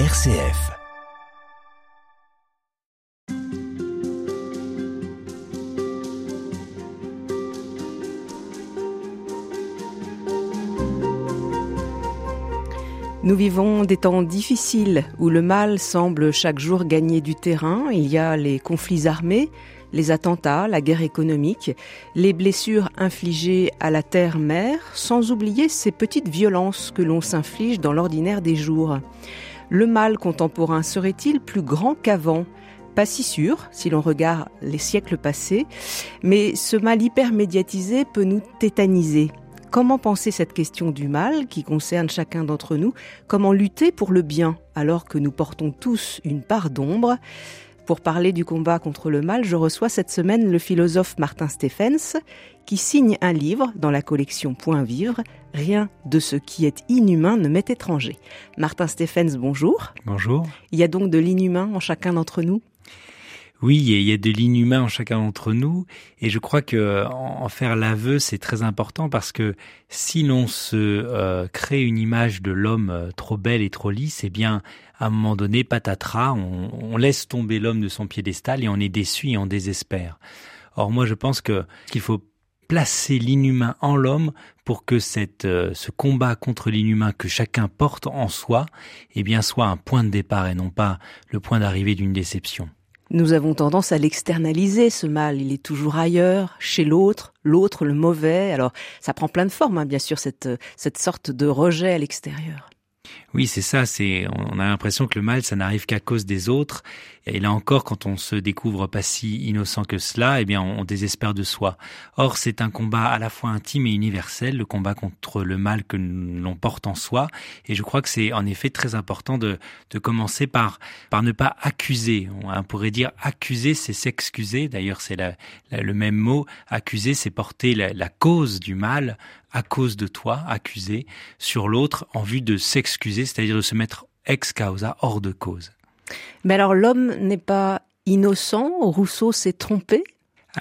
RCF. Nous vivons des temps difficiles où le mal semble chaque jour gagner du terrain. Il y a les conflits armés, les attentats, la guerre économique, les blessures infligées à la terre-mère, sans oublier ces petites violences que l'on s'inflige dans l'ordinaire des jours. Le mal contemporain serait-il plus grand qu'avant? Pas si sûr si l'on regarde les siècles passés, mais ce mal hyper médiatisé peut nous tétaniser. Comment penser cette question du mal qui concerne chacun d'entre nous? Comment lutter pour le bien alors que nous portons tous une part d'ombre? Pour parler du combat contre le mal, je reçois cette semaine le philosophe Martin Stephens, qui signe un livre dans la collection Point Vivre, Rien de ce qui est inhumain ne m'est étranger. Martin Stephens, bonjour. Bonjour. Il y a donc de l'inhumain en chacun d'entre nous? Oui, il y a de l'inhumain en chacun d'entre nous, et je crois que en faire l'aveu, c'est très important parce que si l'on se euh, crée une image de l'homme euh, trop belle et trop lisse, eh bien, à un moment donné, patatras, on, laisse tomber l'homme de son piédestal et on est déçu et on désespère. Or, moi, je pense que qu'il faut placer l'inhumain en l'homme pour que cette, euh, ce combat contre l'inhumain que chacun porte en soi, eh bien, soit un point de départ et non pas le point d'arrivée d'une déception. Nous avons tendance à l'externaliser, ce mal. Il est toujours ailleurs, chez l'autre, l'autre, le mauvais. Alors, ça prend plein de formes, hein, bien sûr, cette, cette sorte de rejet à l'extérieur. Oui, c'est ça. C'est, on a l'impression que le mal, ça n'arrive qu'à cause des autres. Et là encore, quand on se découvre pas si innocent que cela, eh bien, on, désespère de soi. Or, c'est un combat à la fois intime et universel, le combat contre le mal que l'on porte en soi. Et je crois que c'est en effet très important de, de commencer par, par ne pas accuser. On pourrait dire accuser, c'est s'excuser. D'ailleurs, c'est le même mot. Accuser, c'est porter la, la cause du mal à cause de toi, accuser, sur l'autre en vue de s'excuser, c'est-à-dire de se mettre ex causa, hors de cause. Mais alors l'homme n'est pas innocent Rousseau s'est trompé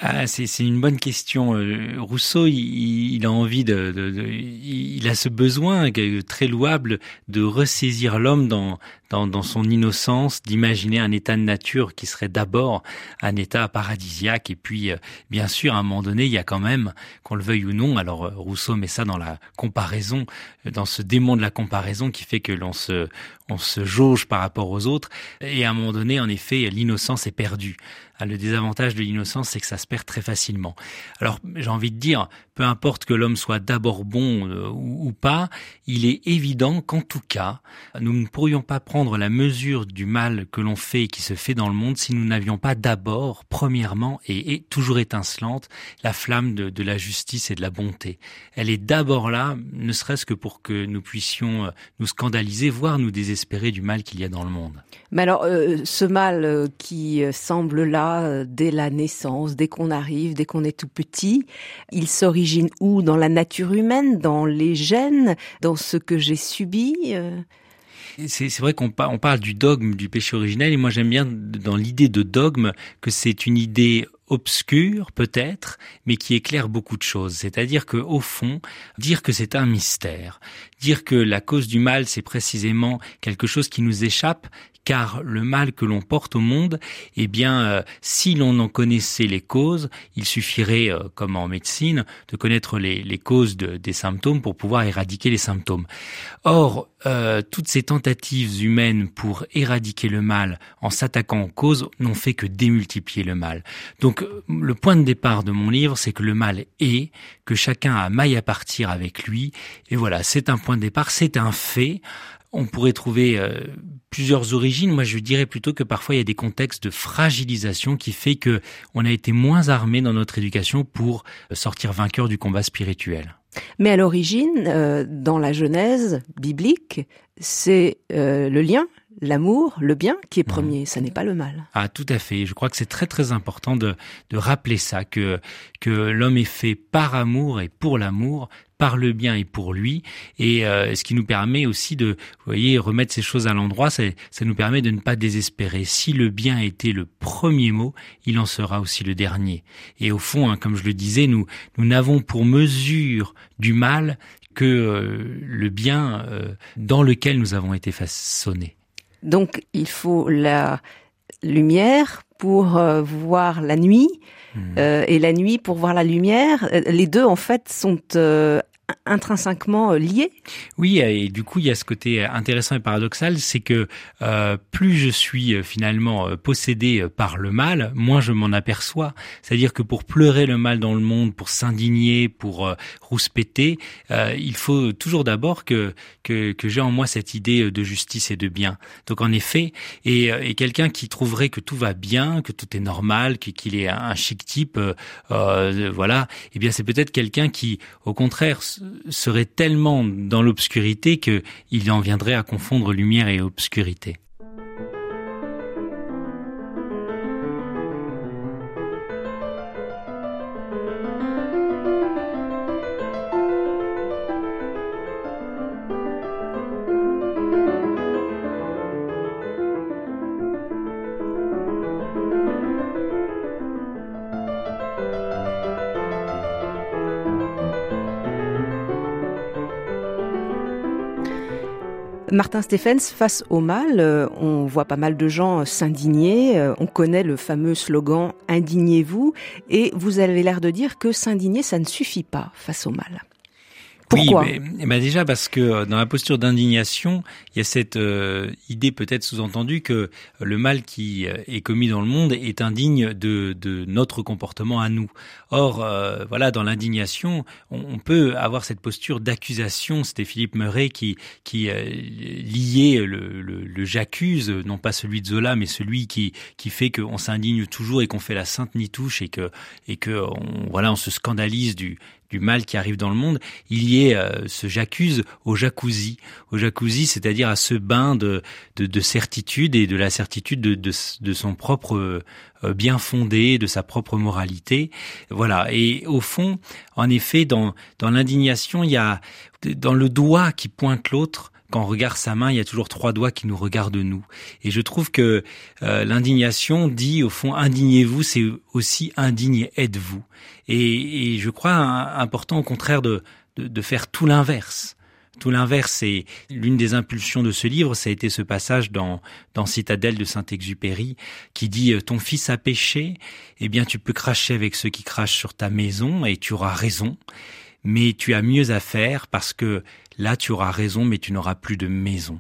ah, c'est une bonne question. Euh, Rousseau, il, a envie de, de, il a ce besoin très louable de ressaisir l'homme dans, dans, dans, son innocence, d'imaginer un état de nature qui serait d'abord un état paradisiaque. Et puis, euh, bien sûr, à un moment donné, il y a quand même, qu'on le veuille ou non, alors euh, Rousseau met ça dans la comparaison, dans ce démon de la comparaison qui fait que l'on se, on se jauge par rapport aux autres. Et à un moment donné, en effet, l'innocence est perdue. Ah, le désavantage de l'innocence, c'est que ça se perd très facilement. Alors, j'ai envie de dire, peu importe que l'homme soit d'abord bon euh, ou, pas, il est évident qu'en tout cas, nous ne pourrions pas prendre la mesure du mal que l'on fait et qui se fait dans le monde si nous n'avions pas d'abord, premièrement, et, toujours étincelante, la flamme de, la justice et de la bonté. Elle est d'abord là, ne serait-ce que pour que nous puissions euh, nous scandaliser, voire nous désespérer du mal qu'il y a dans le monde. Mais alors, euh, ce mal qui semble là dès la naissance, dès qu'on arrive, dès qu'on est tout petit, il s'origine où Dans la nature humaine, dans les gènes, dans ce que j'ai subi euh? C'est vrai qu'on parle du dogme du péché originel et moi j'aime bien dans l'idée de dogme que c'est une idée obscure peut-être, mais qui éclaire beaucoup de choses. C'est-à-dire que au fond, dire que c'est un mystère, dire que la cause du mal c'est précisément quelque chose qui nous échappe, car le mal que l'on porte au monde, eh bien, euh, si l'on en connaissait les causes, il suffirait, euh, comme en médecine, de connaître les, causes des symptômes pour pouvoir éradiquer les symptômes. Or, euh, toutes ces tentatives humaines pour éradiquer le mal en s'attaquant aux causes n'ont fait que démultiplier le mal. Donc, le point de départ de mon livre, c'est que le mal est, que chacun a maille à partir avec lui, et voilà, c'est un point de départ, c'est un fait on pourrait trouver euh, plusieurs origines. Moi, je dirais plutôt que parfois il y a des contextes de fragilisation qui fait que on a été moins armé dans notre éducation pour sortir vainqueur du combat spirituel. Mais à l'origine, euh, dans la Genèse biblique, c'est euh, le lien l'amour, le bien qui est premier, ça n'est pas le mal. Ah, tout à fait. Je crois que c'est très très important de, de rappeler ça, que, que l'homme est fait par amour et pour l'amour, par le bien et pour lui, et euh, ce qui nous permet aussi de, voyez, remettre ces choses à l'endroit, ça, ça nous permet de ne pas désespérer. Si le bien était le premier mot, il en sera aussi le dernier. Et au fond, hein, comme je le disais, nous nous n'avons pour mesure du mal que euh, le bien euh, dans lequel nous avons été façonnés. Donc il faut la lumière pour euh, voir la nuit mmh. euh, et la nuit pour voir la lumière. Les deux en fait sont intrinsèquement euh, liés. Oui, et du coup, il y a ce côté intéressant et paradoxal, c'est que euh, plus je suis euh, finalement possédé par le mal, moins je m'en aperçois. C'est-à-dire que pour pleurer le mal dans le monde, pour s'indigner, pour rouspéter, il faut toujours d'abord que, que, que j'ai en moi cette idée de justice et de bien. Donc en effet, et, et quelqu'un qui trouverait que tout va bien, que tout est normal, qu'il est un chic type, voilà, eh bien c'est peut-être quelqu'un qui, au contraire, serait tellement dans l'obscurité qu'il en viendrait à confondre lumière et obscurité. Martin Stephens, face au mal, euh, on voit pas mal de gens s'indigner. Euh, on connaît le fameux slogan Indignez-vous. Et vous avez l'air de dire que s'indigner, ça ne suffit pas face au mal oui, mais, eh ben déjà parce que euh, dans la posture d'indignation, il y a cette euh, idée peut-être sous-entendue que le mal qui euh, est commis dans le monde est indigne de, de notre comportement à nous. Or, voilà, dans l'indignation, on, peut avoir cette posture d'accusation. C'était Philippe Murray qui, qui liait le, le, le j'accuse, non pas celui de Zola, mais celui qui, qui fait qu'on s'indigne toujours et qu'on fait la sainte nitouche et que, et que on, voilà, on se scandalise du, du mal qui arrive dans le monde, il y est euh, ce j'accuse au jacuzzi, au jacuzzi, c'est-à-dire à ce bain de, de, certitude et de la certitude de, de, son propre euh, bien fondé, de sa propre moralité. Voilà. Et au fond, en effet, dans, dans l'indignation, il y a dans le doigt qui pointe l'autre, quand on regarde sa main, il y a toujours trois doigts qui nous regardent nous. Et je trouve que euh, l'indignation dit au fond indignez-vous, c'est aussi indigne êtes-vous. Et, je crois important au contraire de, de, faire tout l'inverse. Tout l'inverse, et l'une des impulsions de ce livre, ça a été ce passage dans, dans Citadelle de Saint-Exupéry qui dit Ton fils a péché, eh bien tu peux cracher avec ceux qui crachent sur ta maison et tu auras raison mais tu as mieux à faire parce que là tu auras raison, mais tu n'auras plus de maison.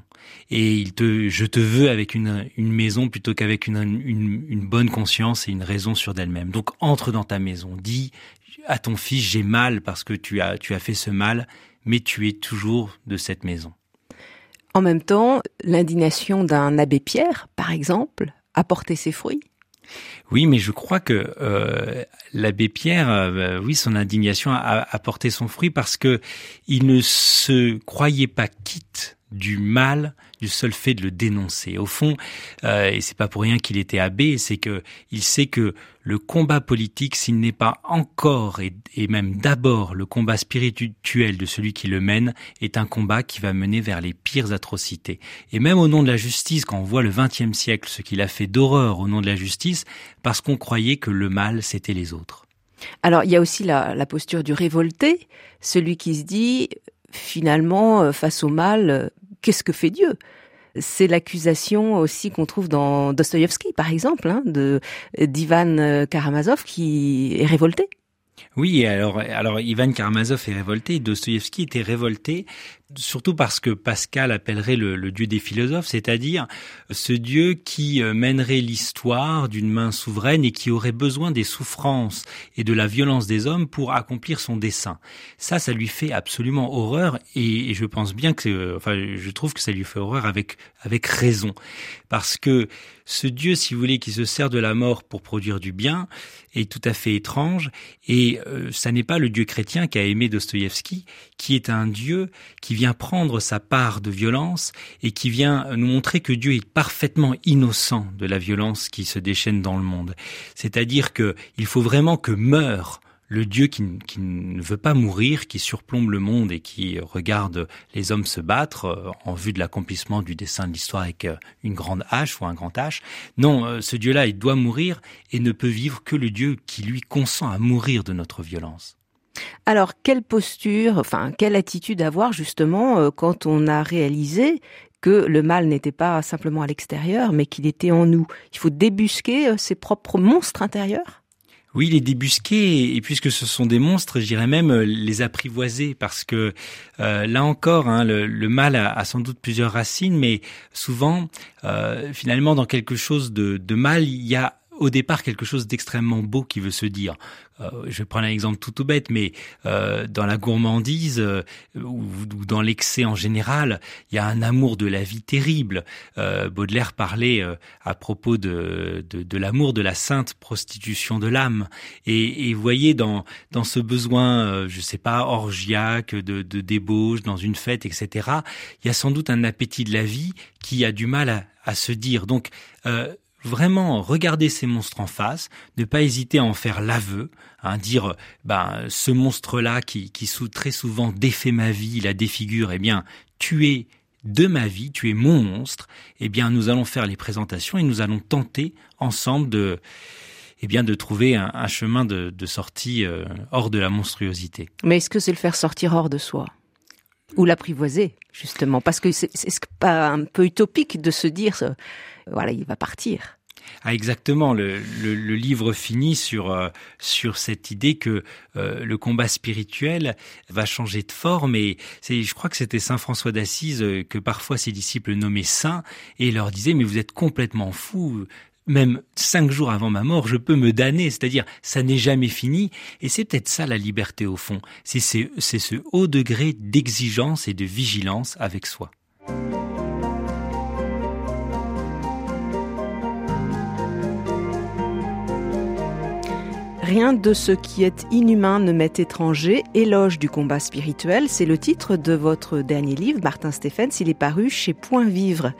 Et il te, je te veux avec une, maison plutôt qu'avec une, une, une, bonne conscience et une raison sur d'elle-même. Donc entre dans ta maison, dis à ton fils j'ai mal parce que tu as, tu as fait ce mal, mais tu es toujours de cette maison. En même temps, l'indignation d'un abbé Pierre, par exemple, a porté ses fruits. Oui, mais je crois que euh, l'abbé Pierre, euh, oui, son indignation a, a, porté son fruit parce que il ne se croyait pas quitte du mal du seul fait de le dénoncer. Au fond, euh, et c'est pas pour rien qu'il était abbé, c'est que il sait que le combat politique, s'il n'est pas encore et, même d'abord le combat spirituel de celui qui le mène, est un combat qui va mener vers les pires atrocités. Et même au nom de la justice, quand on voit le XXe siècle ce qu'il a fait d'horreur au nom de la justice, parce qu'on croyait que le mal c'était les autres. Alors il y a aussi la, posture du révolté, celui qui se dit finalement euh, face au mal, qu'est-ce que fait Dieu? C'est l'accusation aussi qu'on trouve dans Dostoïevski, par exemple, hein, d'Ivan Karamazov qui est révolté. Oui, alors, alors Ivan Karamazov est révolté, Dostoïevski était révolté surtout parce que Pascal appellerait le, dieu des philosophes, c'est-à-dire ce dieu qui euh, mènerait l'histoire d'une main souveraine et qui aurait besoin des souffrances et de la violence des hommes pour accomplir son dessein. Ça, ça lui fait absolument horreur et, je pense bien que, enfin, je trouve que ça lui fait horreur avec avec raison, parce que ce Dieu, si vous voulez, qui se sert de la mort pour produire du bien, est tout à fait étrange. Et euh, ça n'est pas le Dieu chrétien qu'a aimé Dostoïevski, qui est un Dieu qui vient prendre sa part de violence et qui vient nous montrer que Dieu est parfaitement innocent de la violence qui se déchaîne dans le monde. C'est-à-dire que il faut vraiment que meure le Dieu qui, ne veut pas mourir, qui surplombe le monde et qui regarde les hommes se battre euh, en vue de l'accomplissement du dessin de l'histoire avec euh, une grande hache ou un grand H. Non, euh, ce Dieu-là, il doit mourir et ne peut vivre que le Dieu qui lui consent à mourir de notre violence. Alors, quelle posture, enfin, quelle attitude avoir justement quand on a réalisé que le mal n'était pas simplement à l'extérieur, mais qu'il était en nous? Il faut débusquer euh, ses propres monstres intérieurs? Oui, les débusquer, et puisque ce sont des monstres, j'irais même euh, les apprivoiser, parce que euh, là encore, hein, le, mal a, sans doute plusieurs racines, mais souvent, finalement, dans quelque chose de, de mal, il y a au départ quelque chose d'extrêmement beau qui veut se dire. Euh, je vais prendre un exemple tout tout bête, mais euh, dans la gourmandise euh, ou, dans l'excès en général, il y a un amour de la vie terrible. Baudelaire parlait à propos de, de, l'amour de la sainte prostitution de l'âme. Et, et, vous voyez dans dans ce besoin, je sais pas, orgiaque, de, de débauche dans une fête, etc. Il y a sans doute un appétit de la vie qui a du mal à, à se dire. Donc vraiment regarder ces monstres en face, ne pas hésiter à en faire l'aveu, hein, dire ben ce monstre-là qui, qui très souvent défait ma vie, la défigure, eh bien tu es de ma vie, tu es mon monstre, eh bien nous allons faire les présentations et nous allons tenter ensemble de eh bien de trouver un, chemin de, sortie euh, hors de la monstruosité. Mais est-ce que c'est le faire sortir hors de soi? Ou l'apprivoiser justement parce que c'est pas un peu utopique de se dire euh, voilà il va partir ah exactement. Le, livre finit sur euh, sur cette idée que euh, le combat spirituel va changer de forme et je crois que c'était saint François d'Assise que parfois ses disciples nommaient saint et leur disaient mais vous êtes complètement fou même cinq jours avant ma mort, je peux me damner, c'est-à-dire ça n'est jamais fini, et c'est peut-être ça la liberté au fond, c'est ce haut degré d'exigence et de vigilance avec soi. Rien de ce qui est inhumain ne m'est étranger, éloge du combat spirituel, c'est le titre de votre dernier livre, Martin Stephens, il est paru chez Point Vivre.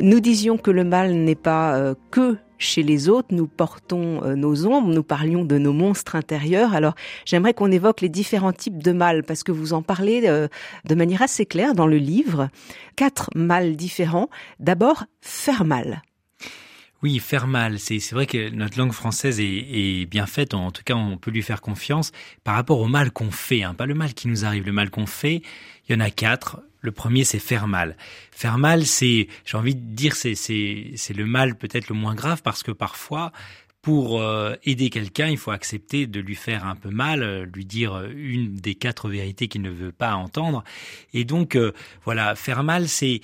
Nous disions que le mal n'est pas euh, que chez les autres, nous portons euh, nos ombres, nous parlions de nos monstres intérieurs. Alors j'aimerais qu'on évoque les différents types de mal, parce que vous en parlez euh, de manière assez claire dans le livre. Quatre mâles différents. D'abord, faire mal. Oui, faire mal. C'est vrai que notre langue française est, bien faite. En tout cas, on peut lui faire confiance par rapport au mal qu'on fait. Hein. Pas le mal qui nous arrive, le mal qu'on fait. Il y en a quatre. Le premier, c'est faire mal. Faire mal, c'est, j'ai envie de dire, c'est, c'est, le mal peut-être le moins grave parce que parfois, pour euh, aider quelqu'un, il faut accepter de lui faire un peu mal, euh, lui dire une des quatre vérités qu'il ne veut pas entendre. Et donc, euh, voilà, faire mal, c'est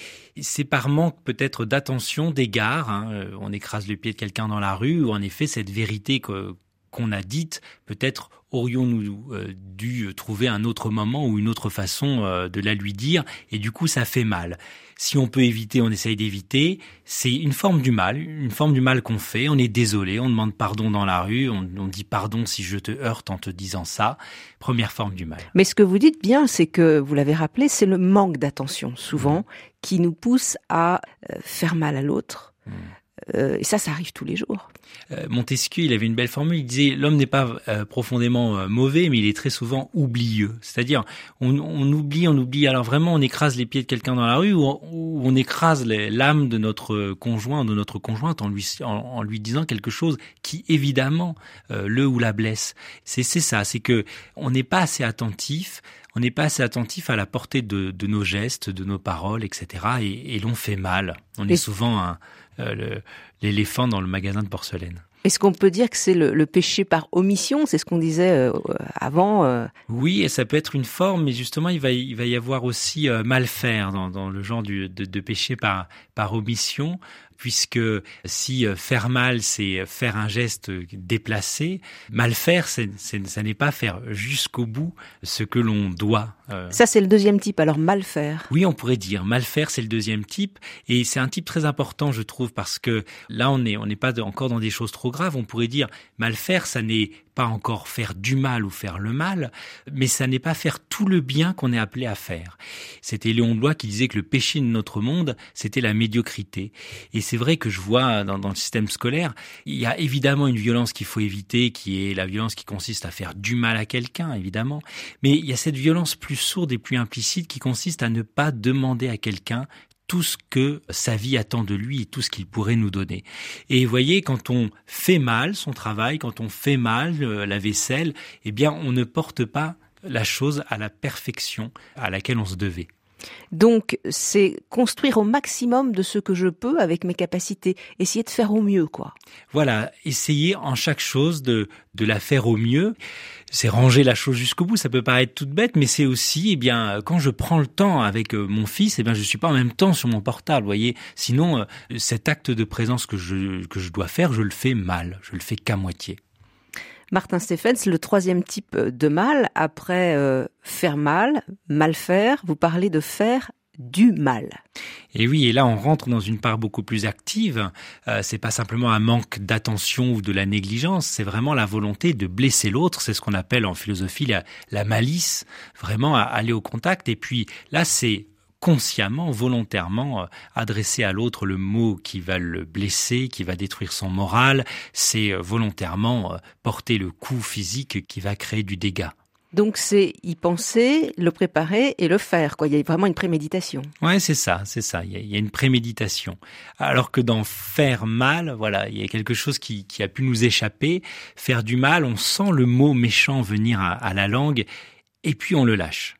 par manque peut-être d'attention, d'égard. Hein. On écrase le pied de quelqu'un dans la rue, ou en effet, cette vérité qu'on a dite, peut-être aurions-nous euh, dû trouver un autre moment ou une autre façon euh, de la lui dire, et du coup ça fait mal. Si on peut éviter, on essaye d'éviter. C'est une forme du mal, une forme du mal qu'on fait. On est désolé, on demande pardon dans la rue, on, on, dit pardon si je te heurte en te disant ça. Première forme du mal. Mais ce que vous dites bien, c'est que, vous l'avez rappelé, c'est le manque d'attention, souvent, mmh. qui nous pousse à euh, faire mal à l'autre. Mmh. Euh, et ça, ça arrive tous les jours. Euh, Montesquieu, il avait une belle formule. Il disait l'homme n'est pas euh, profondément mauvais, mais il est très souvent oublieux. C'est-à-dire, on, on, oublie, on oublie. Alors vraiment, on écrase les pieds de quelqu'un dans la rue, ou on, écrase l'âme de notre conjoint, de notre conjointe, en lui, en, lui disant quelque chose qui évidemment le ou la blesse. C'est ça, c'est que on n'est pas assez attentif on n'est pas assez attentif à la portée de, de, nos gestes, de nos paroles, etc. Et, et l'on fait mal. On est souvent un, euh, l'éléphant dans le magasin de porcelaine. Est-ce qu'on peut dire que c'est le, péché par omission? C'est ce qu'on disait euh, avant. Euh Oui, et ça peut être une forme, mais justement, il va, il va y avoir aussi mal faire dans, dans le genre du, de, de, péché par, par omission puisque si faire mal, c'est faire un geste déplacé, mal faire, ça n'est pas faire jusqu'au bout ce que l'on doit. Euh. Ça, c'est le deuxième type, alors mal faire. Oui, on pourrait dire mal faire, c'est le deuxième type, et c'est un type très important, je trouve, parce que là, on n'est on n'est pas encore dans des choses trop graves. On pourrait dire mal faire, ça n'est pas encore faire du mal ou faire le mal, mais ça n'est pas faire tout le bien qu'on est appelé à faire. C'était Léon Blois qui disait que le péché de notre monde, c'était la médiocrité. Et c'est vrai que je vois dans, dans, le système scolaire, il y a évidemment une violence qu'il faut éviter, qui est la violence qui consiste à faire du mal à quelqu'un, évidemment. Mais il y a cette violence plus sourde et plus implicite qui consiste à ne pas demander à quelqu'un tout ce que sa vie attend de lui et tout ce qu'il pourrait nous donner. Et vous voyez, quand on fait mal son travail, quand on fait mal euh, la vaisselle, eh bien, on ne porte pas la chose à la perfection à laquelle on se devait. Donc, c'est construire au maximum de ce que je peux avec mes capacités, essayer de faire au mieux, quoi. Voilà, essayer en chaque chose de, de la faire au mieux. C'est ranger la chose jusqu'au bout. Ça peut paraître toute bête, mais c'est aussi, eh bien, quand je prends le temps avec euh, mon fils, eh bien, je suis pas en même temps sur mon portable, voyez. Sinon, euh, cet acte de présence que je, que je dois faire, je le fais mal. Je le fais qu'à moitié. Martin Stephens, le troisième type de mal, après euh, faire mal, mal faire, vous parlez de faire du mal. Et oui, et là on rentre dans une part beaucoup plus active. Euh, c'est pas simplement un manque d'attention ou de la négligence, c'est vraiment la volonté de blesser l'autre. C'est ce qu'on appelle en philosophie la, la malice, vraiment à aller au contact. Et puis là, c'est consciemment, volontairement euh, adresser à l'autre le mot qui va le blesser, qui va détruire son moral, c'est euh, volontairement euh, porter le coup physique qui va créer du dégât. Donc c'est y penser, le préparer et le faire. Quoi. Il y a vraiment une préméditation. Ouais, c'est ça, c'est ça. Il y, a, une préméditation. Alors que dans faire mal, voilà, il y a quelque chose qui, a pu nous échapper. Faire du mal, on sent le mot méchant venir à la langue et puis on le lâche.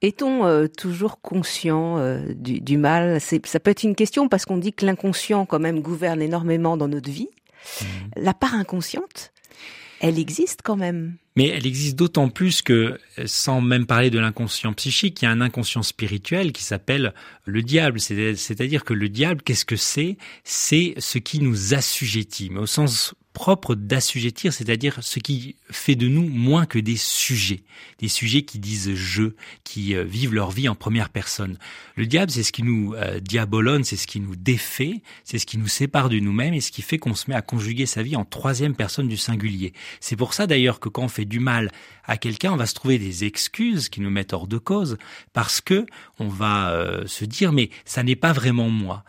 Est-on euh, toujours conscient euh, du, mal? Ça peut être une question parce qu'on dit que l'inconscient quand même gouverne énormément dans notre vie. Mmh. La part inconsciente, elle existe quand même. Mais elle existe d'autant plus que, sans même parler de l'inconscient psychique, il y a un inconscient spirituel qui s'appelle le diable. C'est-à-dire que le diable, qu'est-ce que c'est? C'est ce qui nous assujettit, mais au sens propre d'assujettir, c'est-à-dire ce qui fait de nous moins que des sujets, des sujets qui disent je, qui euh, vivent leur vie en première personne. Le diable, c'est ce qui nous euh, diabolonne, c'est ce qui nous défait, c'est ce qui nous sépare de nous-mêmes et ce qui fait qu'on se met à conjuguer sa vie en troisième personne du singulier. C'est pour ça d'ailleurs que quand on fait du mal à quelqu'un, on va se trouver des excuses qui nous mettent hors de cause parce que on va euh, se dire mais ça n'est pas vraiment moi.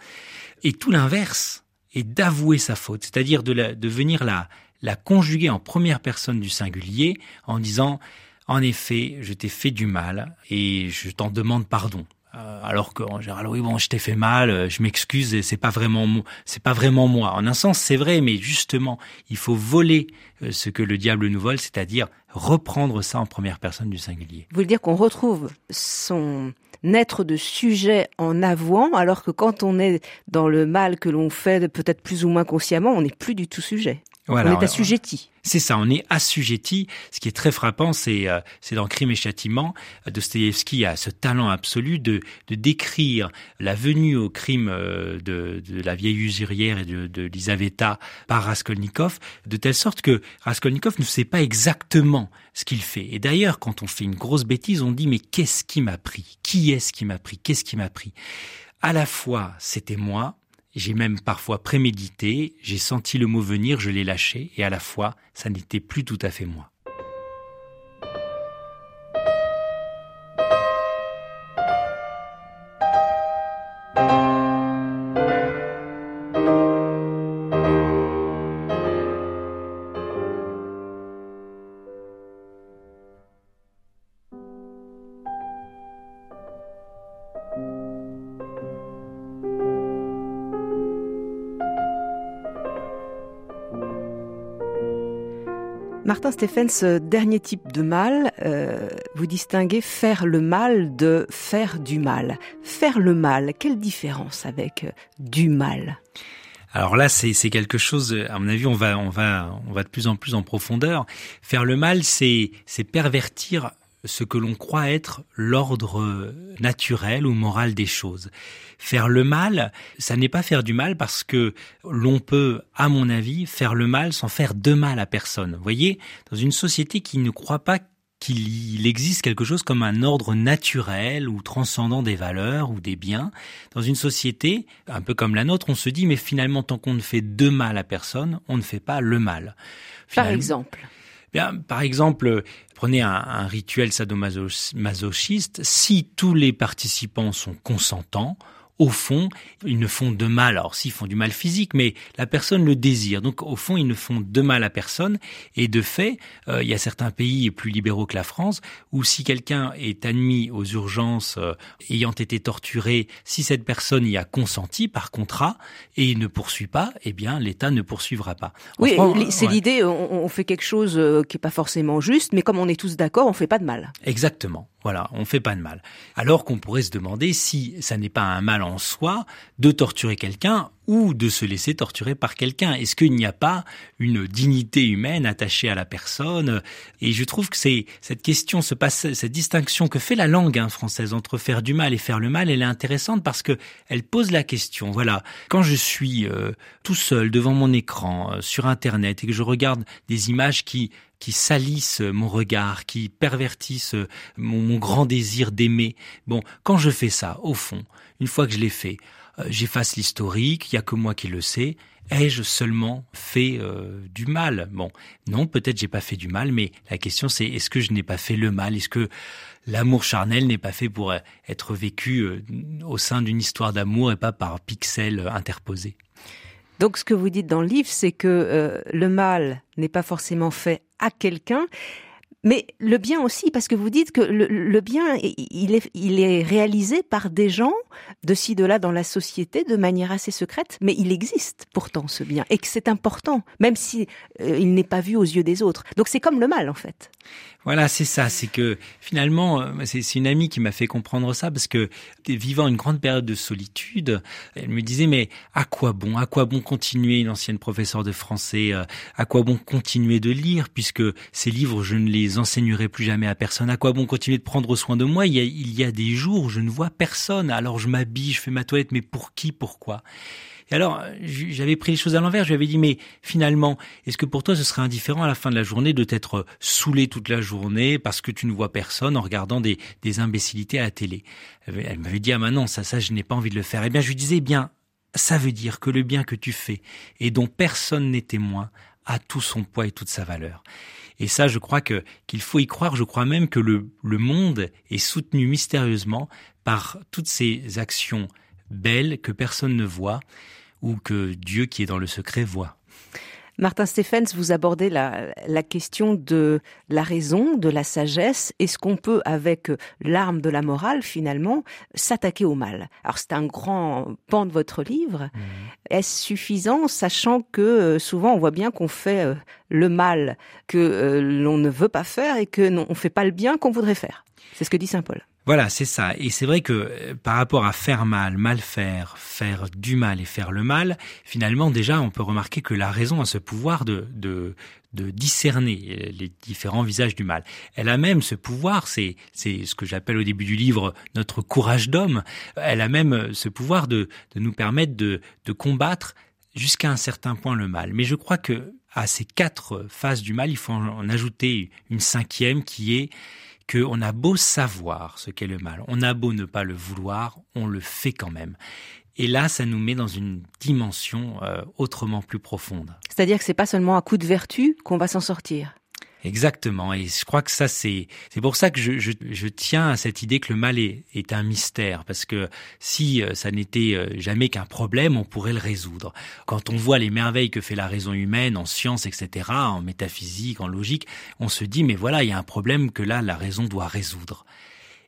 Et tout l'inverse, et d'avouer sa faute, c'est-à-dire de, de venir la, la conjuguer en première personne du singulier en disant en effet, je t'ai fait du mal et je t'en demande pardon. Euh, alors qu'en général, oui, bon, je t'ai fait mal, euh, je m'excuse, et c'est pas vraiment, c'est pas vraiment moi. En un sens, c'est vrai, mais justement, il faut voler euh, ce que le diable nous vole, c'est-à-dire reprendre ça en première personne du singulier. Vous voulez dire qu'on retrouve son naître de sujet en avouant, alors que quand on est dans le mal que l'on fait peut-être plus ou moins consciemment, on n'est plus du tout sujet. On est assujetti. C'est ça, on est assujetti. Ce qui est très frappant, c'est euh, c'est dans Crime et Châtiment, Dostoïevski a ce talent absolu de, de décrire la venue au crime euh, de, de la vieille usurière et de, de Lisaveta par Raskolnikov, de telle sorte que Raskolnikov ne sait pas exactement ce qu'il fait. Et d'ailleurs, quand on fait une grosse bêtise, on dit mais qu'est-ce qui m'a pris? Qui est-ce qui m'a pris? Qu'est-ce qui m'a pris? À la fois, c'était moi, j'ai même parfois prémédité, j'ai senti le mot venir, je l'ai lâché, et à la fois, ça n'était plus tout à fait moi. Martin Stephens, dernier type de mal, euh, vous distinguez faire le mal de faire du mal. Faire le mal, quelle différence avec euh, du mal? Alors là, c'est quelque chose. À mon avis, on va on va on va de plus en plus en profondeur. Faire le mal, c'est pervertir ce que l'on croit être l'ordre naturel ou moral des choses. Faire le mal, ça n'est pas faire du mal parce que l'on peut, à mon avis, faire le mal sans faire de mal à personne. Vous voyez, dans une société qui ne croit pas qu'il existe quelque chose comme un ordre naturel ou transcendant des valeurs ou des biens. Dans une société, un peu comme la nôtre, on se dit, mais finalement, tant qu'on ne fait de mal à personne, on ne fait pas le mal. Par exemple Bien, par exemple, prenez un, rituel sadomasochiste, si tous les participants sont consentants, au fond, ils ne font de mal. Alors, s'ils font du mal physique, mais la personne le désire. Donc, au fond, ils ne font de mal à personne. Et de fait, euh, il y a certains pays plus libéraux que la France où si quelqu'un est admis aux urgences euh, ayant été torturé, si cette personne y a consenti par contrat et ne poursuit pas, eh bien, l'État ne poursuivra pas. oui, c'est l'idée. On, on, fait quelque chose euh, qui est pas forcément juste, mais comme on est tous d'accord, on fait pas de mal. Exactement. Voilà, on fait pas de mal. Alors qu'on pourrait se demander si ça n'est pas un mal en soi de torturer quelqu'un ou de se laisser torturer par quelqu'un. Est-ce qu'il n'y a pas une dignité humaine attachée à la personne? Et je trouve que c'est cette question, cette distinction que fait la langue hein, française entre faire du mal et faire le mal, elle est intéressante parce que elle pose la question. Voilà, quand je suis euh, tout seul devant mon écran euh, sur Internet et que je regarde des images qui qui salissent mon regard, qui pervertissent mon, mon grand désir d'aimer. Bon, quand je fais ça, au fond, une fois que je l'ai fait, euh, j'efface l'historique, il y a que moi qui le sais. Ai-je seulement fait euh, du mal? Bon, non, peut-être j'ai pas fait du mal, mais la question c'est est-ce que je n'ai pas fait le mal? Est-ce que l'amour charnel n'est pas fait pour être vécu euh, au sein d'une histoire d'amour et pas par pixels interposés? Donc ce que vous dites dans le livre, c'est que le mal n'est pas forcément fait à quelqu'un, mais le bien aussi, parce que vous dites que le, bien, il est, réalisé par des gens de ci, de là dans la société de manière assez secrète, mais il existe pourtant ce bien, et que c'est important, même si euh, il n'est pas vu aux yeux des autres. Donc c'est comme le mal en fait. Voilà, c'est ça. C'est que finalement, euh, c'est une amie qui m'a fait comprendre ça parce que vivant une grande période de solitude, elle me disait mais à quoi bon, à quoi bon continuer une ancienne professeure de français, euh, à quoi bon continuer de lire puisque ces livres je ne les enseignerai plus jamais à personne. À quoi bon continuer de prendre soin de moi? Il y a, il y a des jours où je ne vois personne. Alors je m'habille, je fais ma toilette, mais pour qui, pourquoi? Et alors, j'avais pris les choses à l'envers. Je lui avais dit, mais finalement, est-ce que pour toi, ce serait indifférent à la fin de la journée de t'être saoulé toute la journée parce que tu ne vois personne en regardant des, imbécilités à la télé? Elle m'avait dit, ah non, ça, ça, je n'ai pas envie de le faire. Eh bien, je lui disais, eh bien, ça veut dire que le bien que tu fais et dont personne n'est témoin a tout son poids et toute sa valeur. Et ça, je crois que qu'il faut y croire. Je crois même que le, le monde est soutenu mystérieusement par toutes ces actions belles que personne ne voit ou que Dieu qui est dans le secret voit. Martin Stephens, vous abordez la, la, question de la raison, de la sagesse. Est-ce qu'on peut, avec l'arme de la morale, finalement, s'attaquer au mal? Alors c'est un grand pan de votre livre. Mmh. Est-ce suffisant, sachant que euh, souvent on voit bien qu'on fait euh, le mal que euh, l'on ne veut pas faire et que non, on fait pas le bien qu'on voudrait faire? C'est ce que dit saint Paul. Voilà, c'est ça. Et c'est vrai que euh, par rapport à faire mal, mal faire, faire du mal et faire le mal, finalement déjà on peut remarquer que la raison a ce pouvoir de, de, de discerner euh, les différents visages du mal. Elle a même ce pouvoir, c'est ce que j'appelle au début du livre notre courage d'homme. Elle a même ce pouvoir de, de nous permettre de, de combattre jusqu'à un certain point le mal. Mais je crois que à ces quatre phases du mal, il faut en ajouter une cinquième qui est qu'on a beau savoir ce qu'est le mal, on a beau ne pas le vouloir, on le fait quand même. Et là, ça nous met dans une dimension euh, autrement plus profonde. C'est-à-dire que c'est pas seulement un coup de vertu qu'on va s'en sortir. Exactement. Et je crois que ça, c'est c'est pour ça que je, je, je, tiens à cette idée que le mal est, est un mystère, parce que si euh, ça n'était euh, jamais qu'un problème, on pourrait le résoudre. Quand on voit les merveilles que fait la raison humaine en science, etc., en métaphysique, en logique, on se dit mais voilà, il y a un problème que là la raison doit résoudre.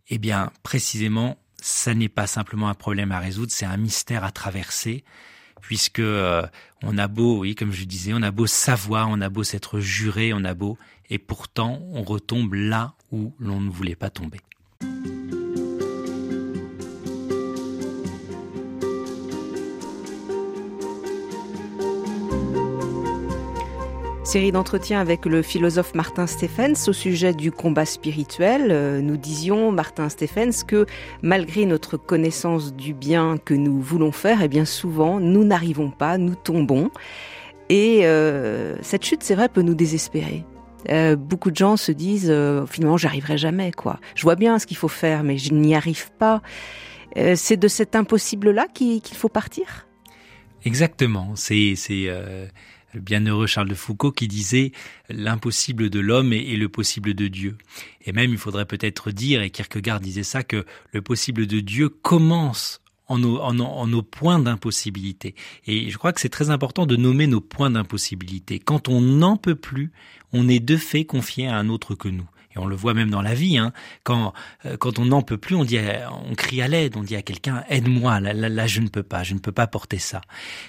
Eh bien, précisément, ça n'est pas simplement un problème à résoudre, c'est un mystère à traverser puisque euh, on a beau, oui, comme je disais, on a beau savoir, on a beau s'être juré, on a beau, et pourtant on retombe là où l'on ne voulait pas tomber. Série d'entretiens avec le philosophe Martin Stephens au sujet du combat spirituel. Euh, nous disions, Martin Stephens, que malgré notre connaissance du bien que nous voulons faire, et eh bien souvent, nous n'arrivons pas, nous tombons. Et euh, cette chute, c'est vrai, peut nous désespérer. Euh, beaucoup de gens se disent finalement j'arriverai jamais quoi. Je vois bien ce qu'il faut faire mais je n'y arrive pas. c'est de cet impossible là qu'il faut partir? Exactement. C'est le bienheureux Charles de Foucault qui disait l'impossible de l'homme est, le possible de Dieu. Et même il faudrait peut-être dire, et Kierkegaard disait ça, que le possible de Dieu commence en nos, en, en nos points d'impossibilité. Et je crois que c'est très important de nommer nos points d'impossibilité. Quand on n'en peut plus, on est de fait confié à un autre que nous. Et on le voit même dans la vie. Hein. Quand euh, quand on n'en peut plus, on dit, on crie à l'aide, on dit à quelqu'un aide-moi. Là, là, là, je ne peux pas, je ne peux pas porter ça.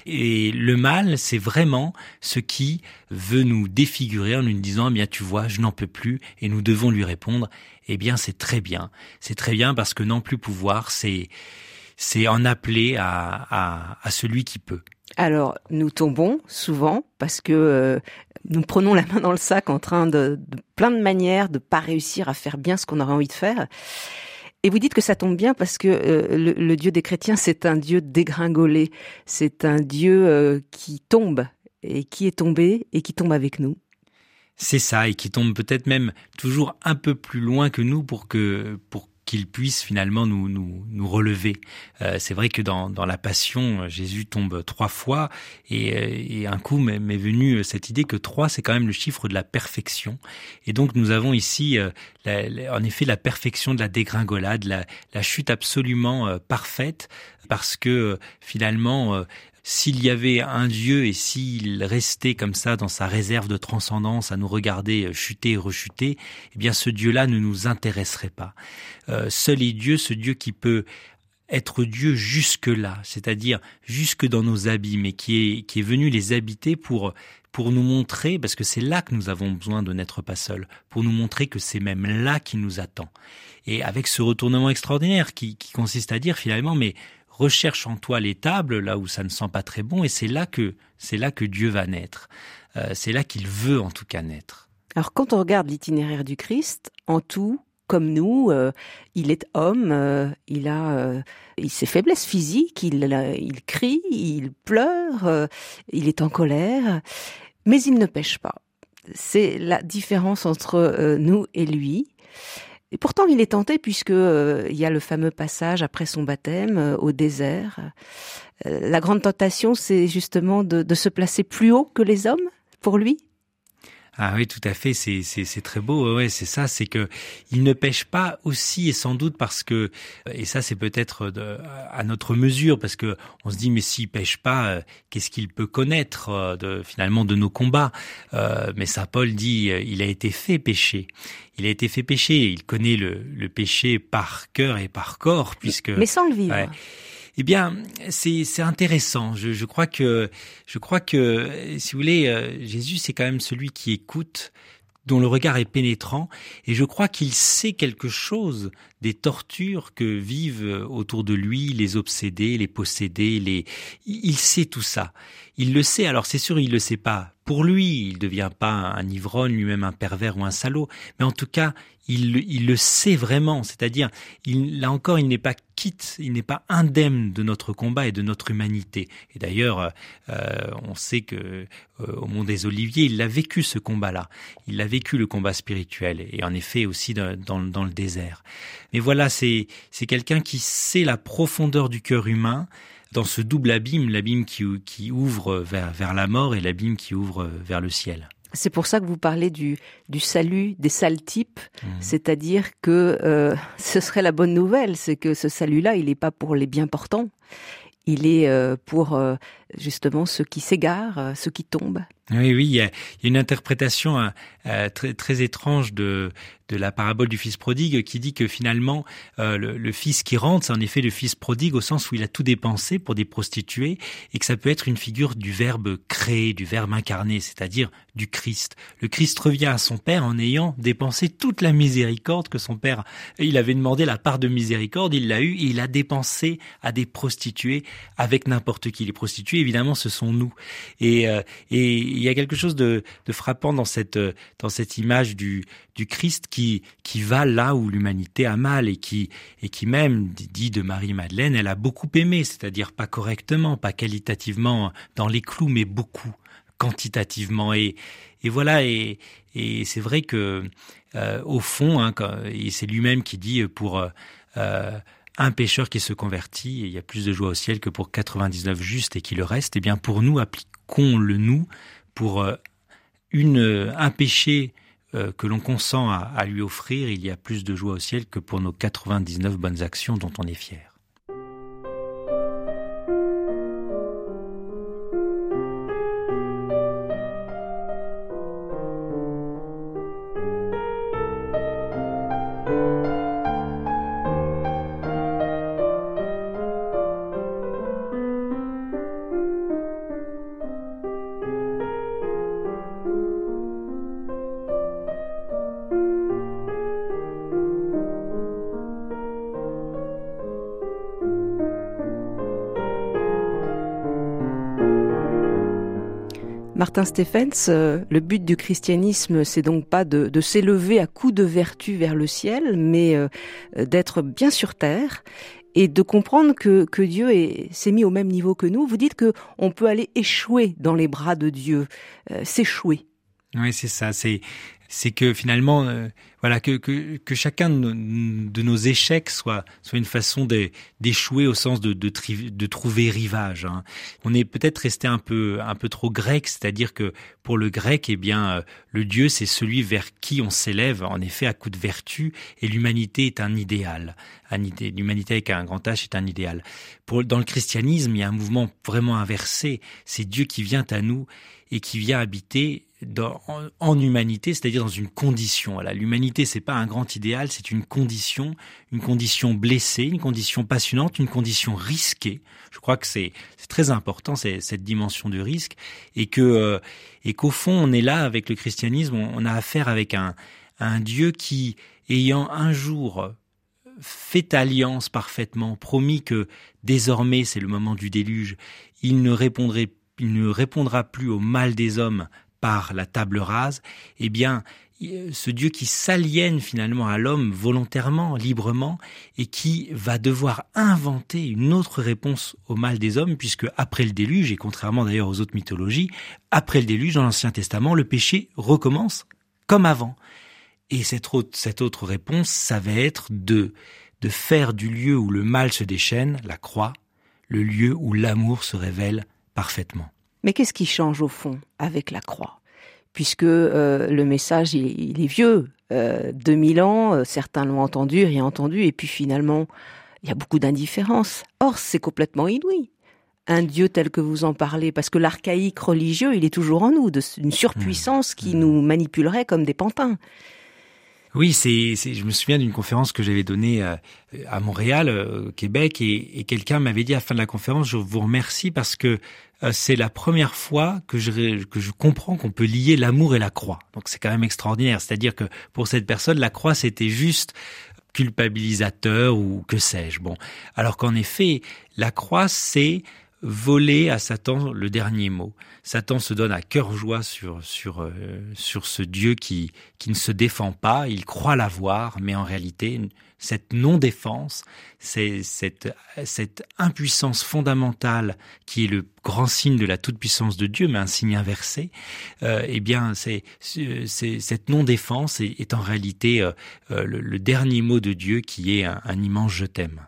Et le mal, c'est vraiment ce qui veut nous défigurer en nous disant, eh bien tu vois, je n'en peux plus, et nous devons lui répondre, eh bien c'est très bien, c'est très bien parce que n'en plus pouvoir, c'est c'est en appeler à, à, à celui qui peut. Alors, nous tombons souvent parce que euh, nous prenons la main dans le sac en train de, de plein de manières de pas réussir à faire bien ce qu'on aurait envie de faire. Et vous dites que ça tombe bien parce que euh, le, le, Dieu des chrétiens, c'est un Dieu dégringolé, c'est un Dieu euh, qui tombe et qui est tombé et qui tombe avec nous. C'est ça, et qui tombe peut-être même toujours un peu plus loin que nous pour que pour qu'il puisse finalement nous, nous, nous relever. Euh, c'est vrai que dans, dans la Passion, Jésus tombe trois fois et, euh, et un coup m'est venu cette idée que trois, c'est quand même le chiffre de la perfection. Et donc nous avons ici, euh, en effet, la perfection de la dégringolade, la, la chute absolument euh, parfaite, parce que euh, finalement, s'il y avait un Dieu et s'il restait comme ça dans sa réserve de transcendance à nous regarder chuter et rechuter, eh bien ce Dieu-là ne nous intéresserait pas. Euh, seul est Dieu, ce Dieu qui peut être Dieu jusque-là, c'est-à-dire jusque dans nos abîmes et qui est, qui est venu les habiter pour, pour nous montrer, parce que c'est là que nous avons besoin de n'être pas seuls, pour nous montrer que c'est même là qui nous attend. Et avec ce retournement extraordinaire qui, qui consiste à dire finalement, mais recherche en toi l'étable là où ça ne sent pas très bon et c'est là que c'est là que Dieu va naître. Euh, c'est là qu'il veut en tout cas naître. Alors quand on regarde l'itinéraire du Christ, en tout, comme nous, euh, il est homme, euh, il a ses faiblesses physiques, il, il crie, il pleure, il est en colère, mais il ne pêche pas. C'est la différence entre nous et lui. Et pourtant, il est tenté puisque euh, il y a le fameux passage après son baptême euh, au désert. Euh, la grande tentation, c'est justement de, de, se placer plus haut que les hommes pour lui? Ah oui, tout à fait, c'est c'est très beau. Ouais, c'est ça, c'est que il ne pêche pas aussi et sans doute parce que et ça c'est peut-être à notre mesure parce que on se dit mais s'il pêche pas, euh, qu'est-ce qu'il peut connaître euh, de finalement de nos combats euh, Mais ça, Paul dit, il a été fait pécher. Il a été fait pécher. Il connaît le, le péché par cœur et par corps puisque mais sans le vivre. Ouais, eh bien, c'est intéressant. Je, je, crois que, je crois que, si vous voulez, euh, Jésus, c'est quand même celui qui écoute, dont le regard est pénétrant, et je crois qu'il sait quelque chose des tortures que vivent autour de lui les obsédés, les possédés, les. Il sait tout ça. Il le sait. Alors c'est sûr, il le sait pas pour lui. Il devient pas un ivrogne, lui-même un pervers ou un salaud. Mais en tout cas, il, il le sait vraiment. C'est-à-dire, il, là encore, il n'est pas quitte, il n'est pas indemne de notre combat et de notre humanité. Et d'ailleurs, euh, on sait que euh, au Mont des Oliviers, il a vécu ce combat-là. Il a vécu le combat spirituel et en effet aussi dans, dans le désert. Mais voilà, c'est c'est quelqu'un qui sait la profondeur du cœur humain dans ce double abîme, l'abîme qui, qui ouvre vers, vers la mort et l'abîme qui ouvre vers le ciel. C'est pour ça que vous parlez du, du salut des sales types, mmh. c'est-à-dire que euh, ce serait la bonne nouvelle, c'est que ce salut-là, il n'est pas pour les bien portants, il est euh, pour euh, justement ceux qui s'égarent, ceux qui tombent. Oui, oui, il y a, une interprétation euh, très, très étrange de, de la parabole du fils prodigue qui dit que finalement euh, le, le, fils qui rentre, c'est en effet le fils prodigue au sens où il a tout dépensé pour des prostituées et que ça peut être une figure du verbe créer, du verbe incarné, c'est-à-dire du Christ. Le Christ revient à son père en ayant dépensé toute la miséricorde que son père, il avait demandé la part de miséricorde, il l'a eu et il a dépensé à des prostituées avec n'importe qui. Les prostituées, évidemment, ce sont nous. Et, euh, et y a quelque chose de, frappant dans cette dans cette image du, Christ qui, va là où l'humanité a mal et qui, et qui même, dit de Marie-Madeleine, elle a beaucoup aimé, c'est-à-dire pas correctement, pas qualitativement dans les clous, mais beaucoup quantitativement. Et, voilà, et, c'est vrai que euh, au fond, hein, et c'est lui-même qui dit pour euh, un pécheur qui se convertit, il y a plus de joie au ciel que pour 99 justes et qui le reste, et eh bien pour nous, appliquons-le nous pour euh, une, un péché euh, que l'on consent à, à lui offrir, il y a plus de joie au ciel que pour nos 99 bonnes actions dont on est fier. Martin Stephens, euh, le but du christianisme, c'est donc pas de, s'élever à coups de vertu vers le ciel, mais euh, d'être bien sur terre et de comprendre que, que Dieu s'est mis au même niveau que nous. Vous dites que on peut aller échouer dans les bras de Dieu, euh, s'échouer. Oui, c'est ça. C'est c'est que finalement, euh, voilà, que, que, que chacun de nos, échecs soit, soit une façon d'échouer au sens de, de, de trouver rivage. Hein. On est peut-être resté un peu, un peu trop grec, c'est-à-dire que pour le grec, eh bien, euh, le Dieu, c'est celui vers qui on s'élève, en effet, à coup de vertu, et l'humanité est un idéal. L'humanité avec un grand H est un idéal. Pour, dans le christianisme, il y a un mouvement vraiment inversé. C'est Dieu qui vient à nous et qui vient habiter en, humanité, c'est-à-dire dans une condition. L'humanité, c'est pas un grand idéal, c'est une condition, une condition blessée, une condition passionnante, une condition risquée. Je crois que c'est très important cette dimension de risque euh, et qu'au fond, on est là avec le christianisme, on, a affaire avec un, Dieu qui, ayant un jour fait alliance parfaitement, promis que désormais c'est le moment du déluge, il ne répondra plus au mal des hommes par la table rase, eh bien, ce Dieu qui s'aliène finalement à l'homme volontairement, librement, et qui va devoir inventer une autre réponse au mal des hommes, puisque après le déluge, et contrairement d'ailleurs aux autres mythologies, après le déluge, dans l'Ancien Testament, le péché recommence comme avant. Et cette autre, cette autre réponse, ça va être de, de faire du lieu où le mal se déchaîne, la croix, le lieu où l'amour se révèle parfaitement. Mais qu'est-ce qui change au fond avec la croix? Puisque euh, le message, il, est vieux, euh, 2000 ans, euh, certains l'ont entendu, réentendu, et puis finalement, il y a beaucoup d'indifférence. Or, c'est complètement inouï. Un Dieu tel que vous en parlez, parce que l'archaïque religieux, il est toujours en nous, une surpuissance qui mmh. nous manipulerait comme des pantins. Oui, c'est, je me souviens d'une conférence que j'avais donnée à, à Montréal, euh, au Québec, et, et quelqu'un m'avait dit à la fin de la conférence, je vous remercie parce que euh, c'est la première fois que je, que je comprends qu'on peut lier l'amour et la croix. Donc c'est quand même extraordinaire. C'est-à-dire que pour cette personne, la croix, c'était juste culpabilisateur ou que sais-je. Bon, alors qu'en effet, la croix, c'est voler à Satan le dernier mot. Satan se donne à cœur joie sur sur euh, sur ce Dieu qui qui ne se défend pas, il croit l'avoir, mais en réalité cette non-défense, c'est cette cette impuissance fondamentale qui est le grand signe de la toute-puissance de Dieu, mais un signe inversé. Euh, eh bien, c'est cette non-défense est, en réalité euh, euh, le, dernier mot de Dieu qui est un, un immense je t'aime.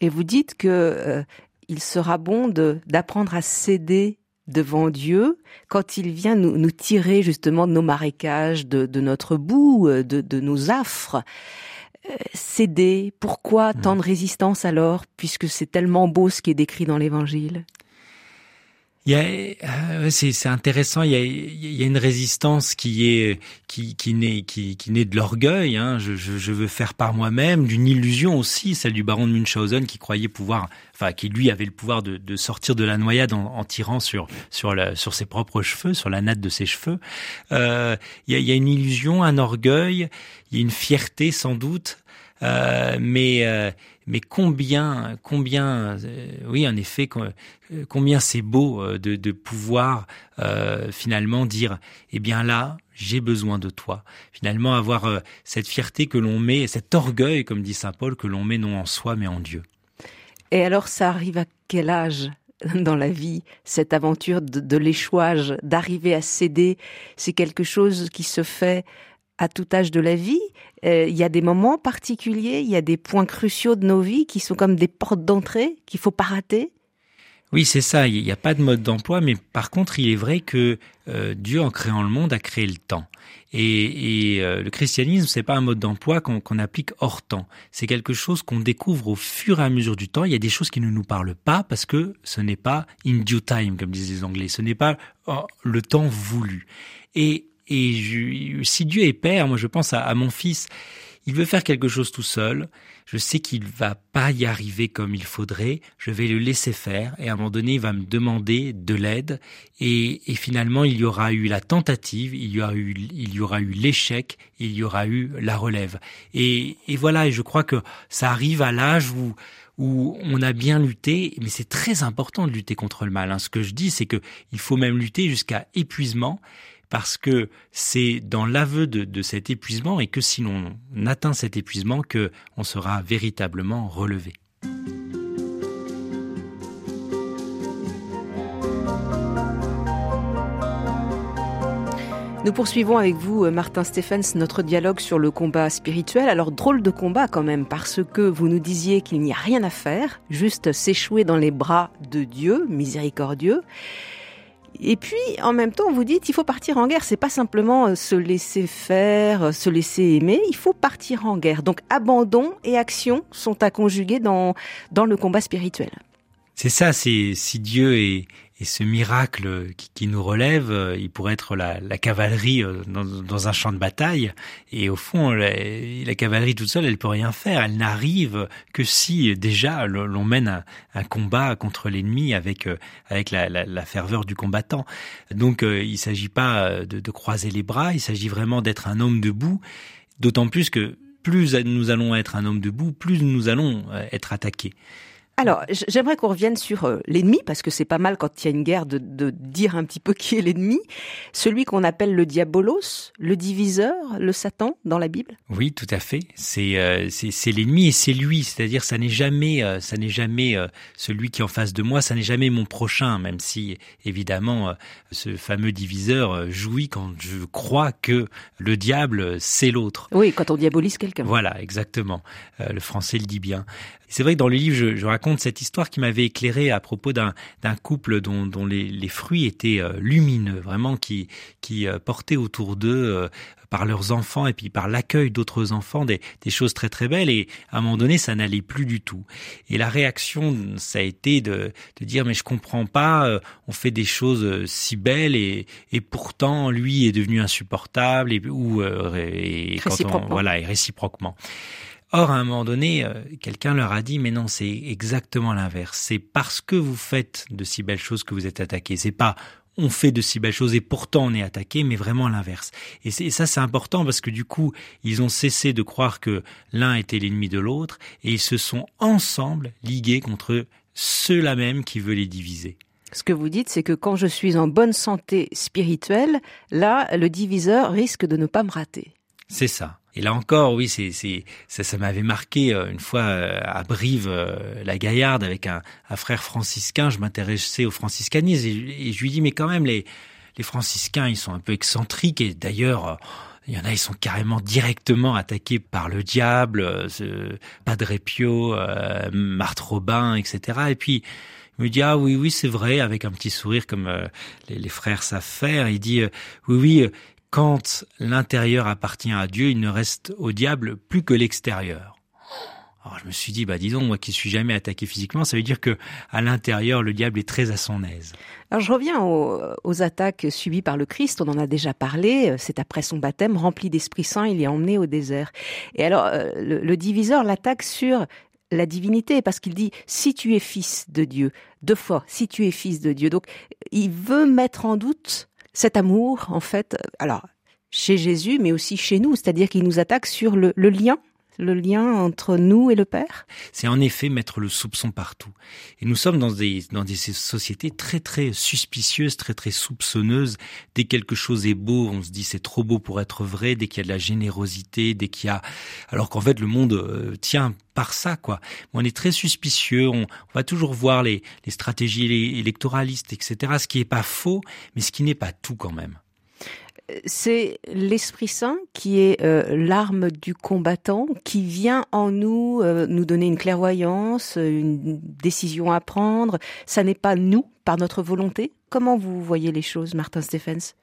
Et vous dites que il sera bon d'apprendre à céder devant Dieu quand il vient nous, nous tirer justement de nos marécages, de, de notre boue, de, de nos affres. Euh, céder, pourquoi tant de résistance alors, puisque c'est tellement beau ce qui est décrit dans l'Évangile? Euh, c'est, intéressant. Il y, a, il y a une résistance qui est qui qui naît qui, qui naît de l'orgueil. Hein. Je, je, je, veux faire par moi-même, d'une illusion aussi, celle du baron de Munchausen qui croyait pouvoir, enfin qui lui avait le pouvoir de, de sortir de la noyade en, en, tirant sur sur la, sur ses propres cheveux, sur la natte de ses cheveux. Euh, il, y a, il y a une illusion, un orgueil, il y a une fierté sans doute. Euh, mais euh, mais combien combien euh, oui en effet combien c'est beau de, de pouvoir finalement dire eh bien là j'ai besoin de toi. Finalement avoir cette fierté que l'on met cet orgueil comme dit saint Paul que l'on met non en soi mais en Dieu. Et alors ça arrive à quel âge dans la vie, cette aventure de, de l'échouage, d'arriver à céder, c'est quelque chose qui se fait à tout âge de la vie. Euh, il y a des moments particuliers, il y a des points cruciaux de nos vies qui sont comme des portes d'entrée qu'il faut pas rater. Oui, c'est ça. Il n'y a pas de mode d'emploi, mais par contre, il est vrai que euh, Dieu, en créant le monde, a créé le temps. Et, et euh, le christianisme, c'est pas un mode d'emploi qu'on applique hors temps. C'est quelque chose qu'on découvre au fur et à mesure du temps. Il y a des choses qui ne nous parlent pas parce que ce n'est pas in due time, comme disent les Anglais. Ce n'est pas oh, le temps voulu. Et et je, si Dieu est père, moi je pense à, mon fils, il veut faire quelque chose tout seul. Je sais qu'il va pas y arriver comme il faudrait. Je vais le laisser faire et à un moment donné, il va me demander de l'aide. Et, et, finalement, il y aura eu la tentative, il y aura eu, l'échec, il y aura eu la relève. Et, et voilà. Et je crois que ça arrive à l'âge où où on a bien lutté, mais c'est très important de lutter contre le mal. Hein. Ce que je dis, c'est que il faut même lutter jusqu'à épuisement parce que c'est dans l'aveu de, cet épuisement et que si l'on atteint cet épuisement que on sera véritablement relevé. Nous poursuivons avec vous, euh, Martin Stephens, notre dialogue sur le combat spirituel. Alors, drôle de combat quand même, parce que vous nous disiez qu'il n'y a rien à faire, juste s'échouer dans les bras de Dieu, miséricordieux. Et puis, en même temps, vous dites, il faut partir en guerre. C'est pas simplement euh, se laisser faire, euh, se laisser aimer. Il faut partir en guerre. Donc, abandon et action sont à conjuguer dans, dans le combat spirituel. C'est ça, c'est si Dieu est, et ce miracle qui, nous relève, euh, il pourrait être la, cavalerie euh, dans, un champ de bataille. Et au fond, la, cavalerie toute seule, elle peut rien faire. Elle n'arrive que si déjà l'on mène un, combat contre l'ennemi avec euh, avec la, ferveur du combattant. Donc, il il s'agit pas de, de croiser les bras. Il s'agit vraiment d'être un homme debout. D'autant plus que plus nous allons être un homme debout, plus nous allons être attaqués. Alors, j'aimerais qu'on revienne sur euh, l'ennemi, parce que c'est pas mal quand il y a une guerre de, de dire un petit peu qui est l'ennemi. Celui qu'on appelle le diabolos, le diviseur, le Satan dans la Bible. Oui, tout à fait. C'est euh, c'est l'ennemi et c'est lui. C'est-à-dire, ça n'est jamais euh, ça n'est jamais celui qui est en face de moi, ça n'est jamais mon prochain, même si évidemment ce fameux diviseur jouit quand je crois que le diable c'est l'autre. Oui, quand on diabolise quelqu'un. Voilà, exactement. le français le dit bien. C'est vrai que dans le livre, je, je, raconte cette histoire qui m'avait éclairé à propos d'un couple dont, dont les, les, fruits étaient euh, lumineux, vraiment qui, qui euh, portaient autour d'eux euh, par leurs enfants et puis par l'accueil d'autres enfants des, des, choses très très belles. Et à un moment donné ça n'allait plus du tout. Et la réaction ça a été de, de dire mais je comprends pas on fait des choses si belles et, et pourtant lui est devenu insupportable et ou et quand on, voilà et réciproquement Or, à un moment donné, euh, quelqu'un leur a dit, mais non, c'est exactement l'inverse. C'est parce que vous faites de si belles choses que vous êtes attaqué. C'est pas on fait de si belles choses et pourtant on est attaqué, mais vraiment l'inverse. Et, ça, c'est important parce que du coup, ils ont cessé de croire que l'un était l'ennemi de l'autre et ils se sont ensemble ligués contre ceux-là même qui veulent les diviser. Ce que vous dites, c'est que quand je suis en bonne santé spirituelle, là, le diviseur risque de ne pas me rater. C'est ça. Et là encore, oui, c'est, c'est, ça, ça m'avait marqué euh, une fois euh, à Brive, euh, la Gaillarde, avec un, un, frère franciscain. Je m'intéressais au franciscanisme et, je lui dis, mais quand même, les, les franciscains, ils sont un peu excentriques et d'ailleurs, il y en a, ils sont carrément directement attaqués par le diable, ce Padre Pio, Marthe Robin, etc. Et puis, il me dit ah oui oui c'est vrai avec un petit sourire comme les, les, frères savent faire. Il dit oui oui quand l'intérieur appartient à Dieu, il ne reste au diable plus que l'extérieur. Alors je me suis dit, bah disons, moi qui suis jamais attaqué physiquement, ça veut dire que à l'intérieur, le diable est très à son aise. Alors je reviens aux, attaques subies par le Christ, on en a déjà parlé, c'est après son baptême, rempli d'Esprit Saint, il est emmené au désert. Et alors euh, le, le diviseur l'attaque sur la divinité, parce qu'il dit si tu es fils de Dieu, deux fois, si tu es fils de Dieu. Donc il veut mettre en doute cet amour, en fait, alors chez Jésus, mais aussi chez nous, c'est-à-dire qu'il nous attaque sur le, lien le lien entre nous et le Père? C'est en effet mettre le soupçon partout. Et nous sommes dans des, dans des sociétés très très suspicieuses, très très soupçonneuses. Dès que quelque chose est beau, on se dit c'est trop beau pour être vrai. Dès qu'il y a de la générosité, dès qu'il y a... Alors qu'en fait le monde euh, tient par ça, quoi. On est très suspicieux, on, va toujours voir les, les stratégies électoralistes, etc. Ce qui n'est pas faux, mais ce qui n'est pas tout quand même c'est l'Esprit Saint qui est euh, l'arme du combattant, qui vient en nous euh, nous donner une clairvoyance, une décision à prendre. Ça n'est pas nous, par notre volonté. Comment vous voyez les choses, Martin Stephens?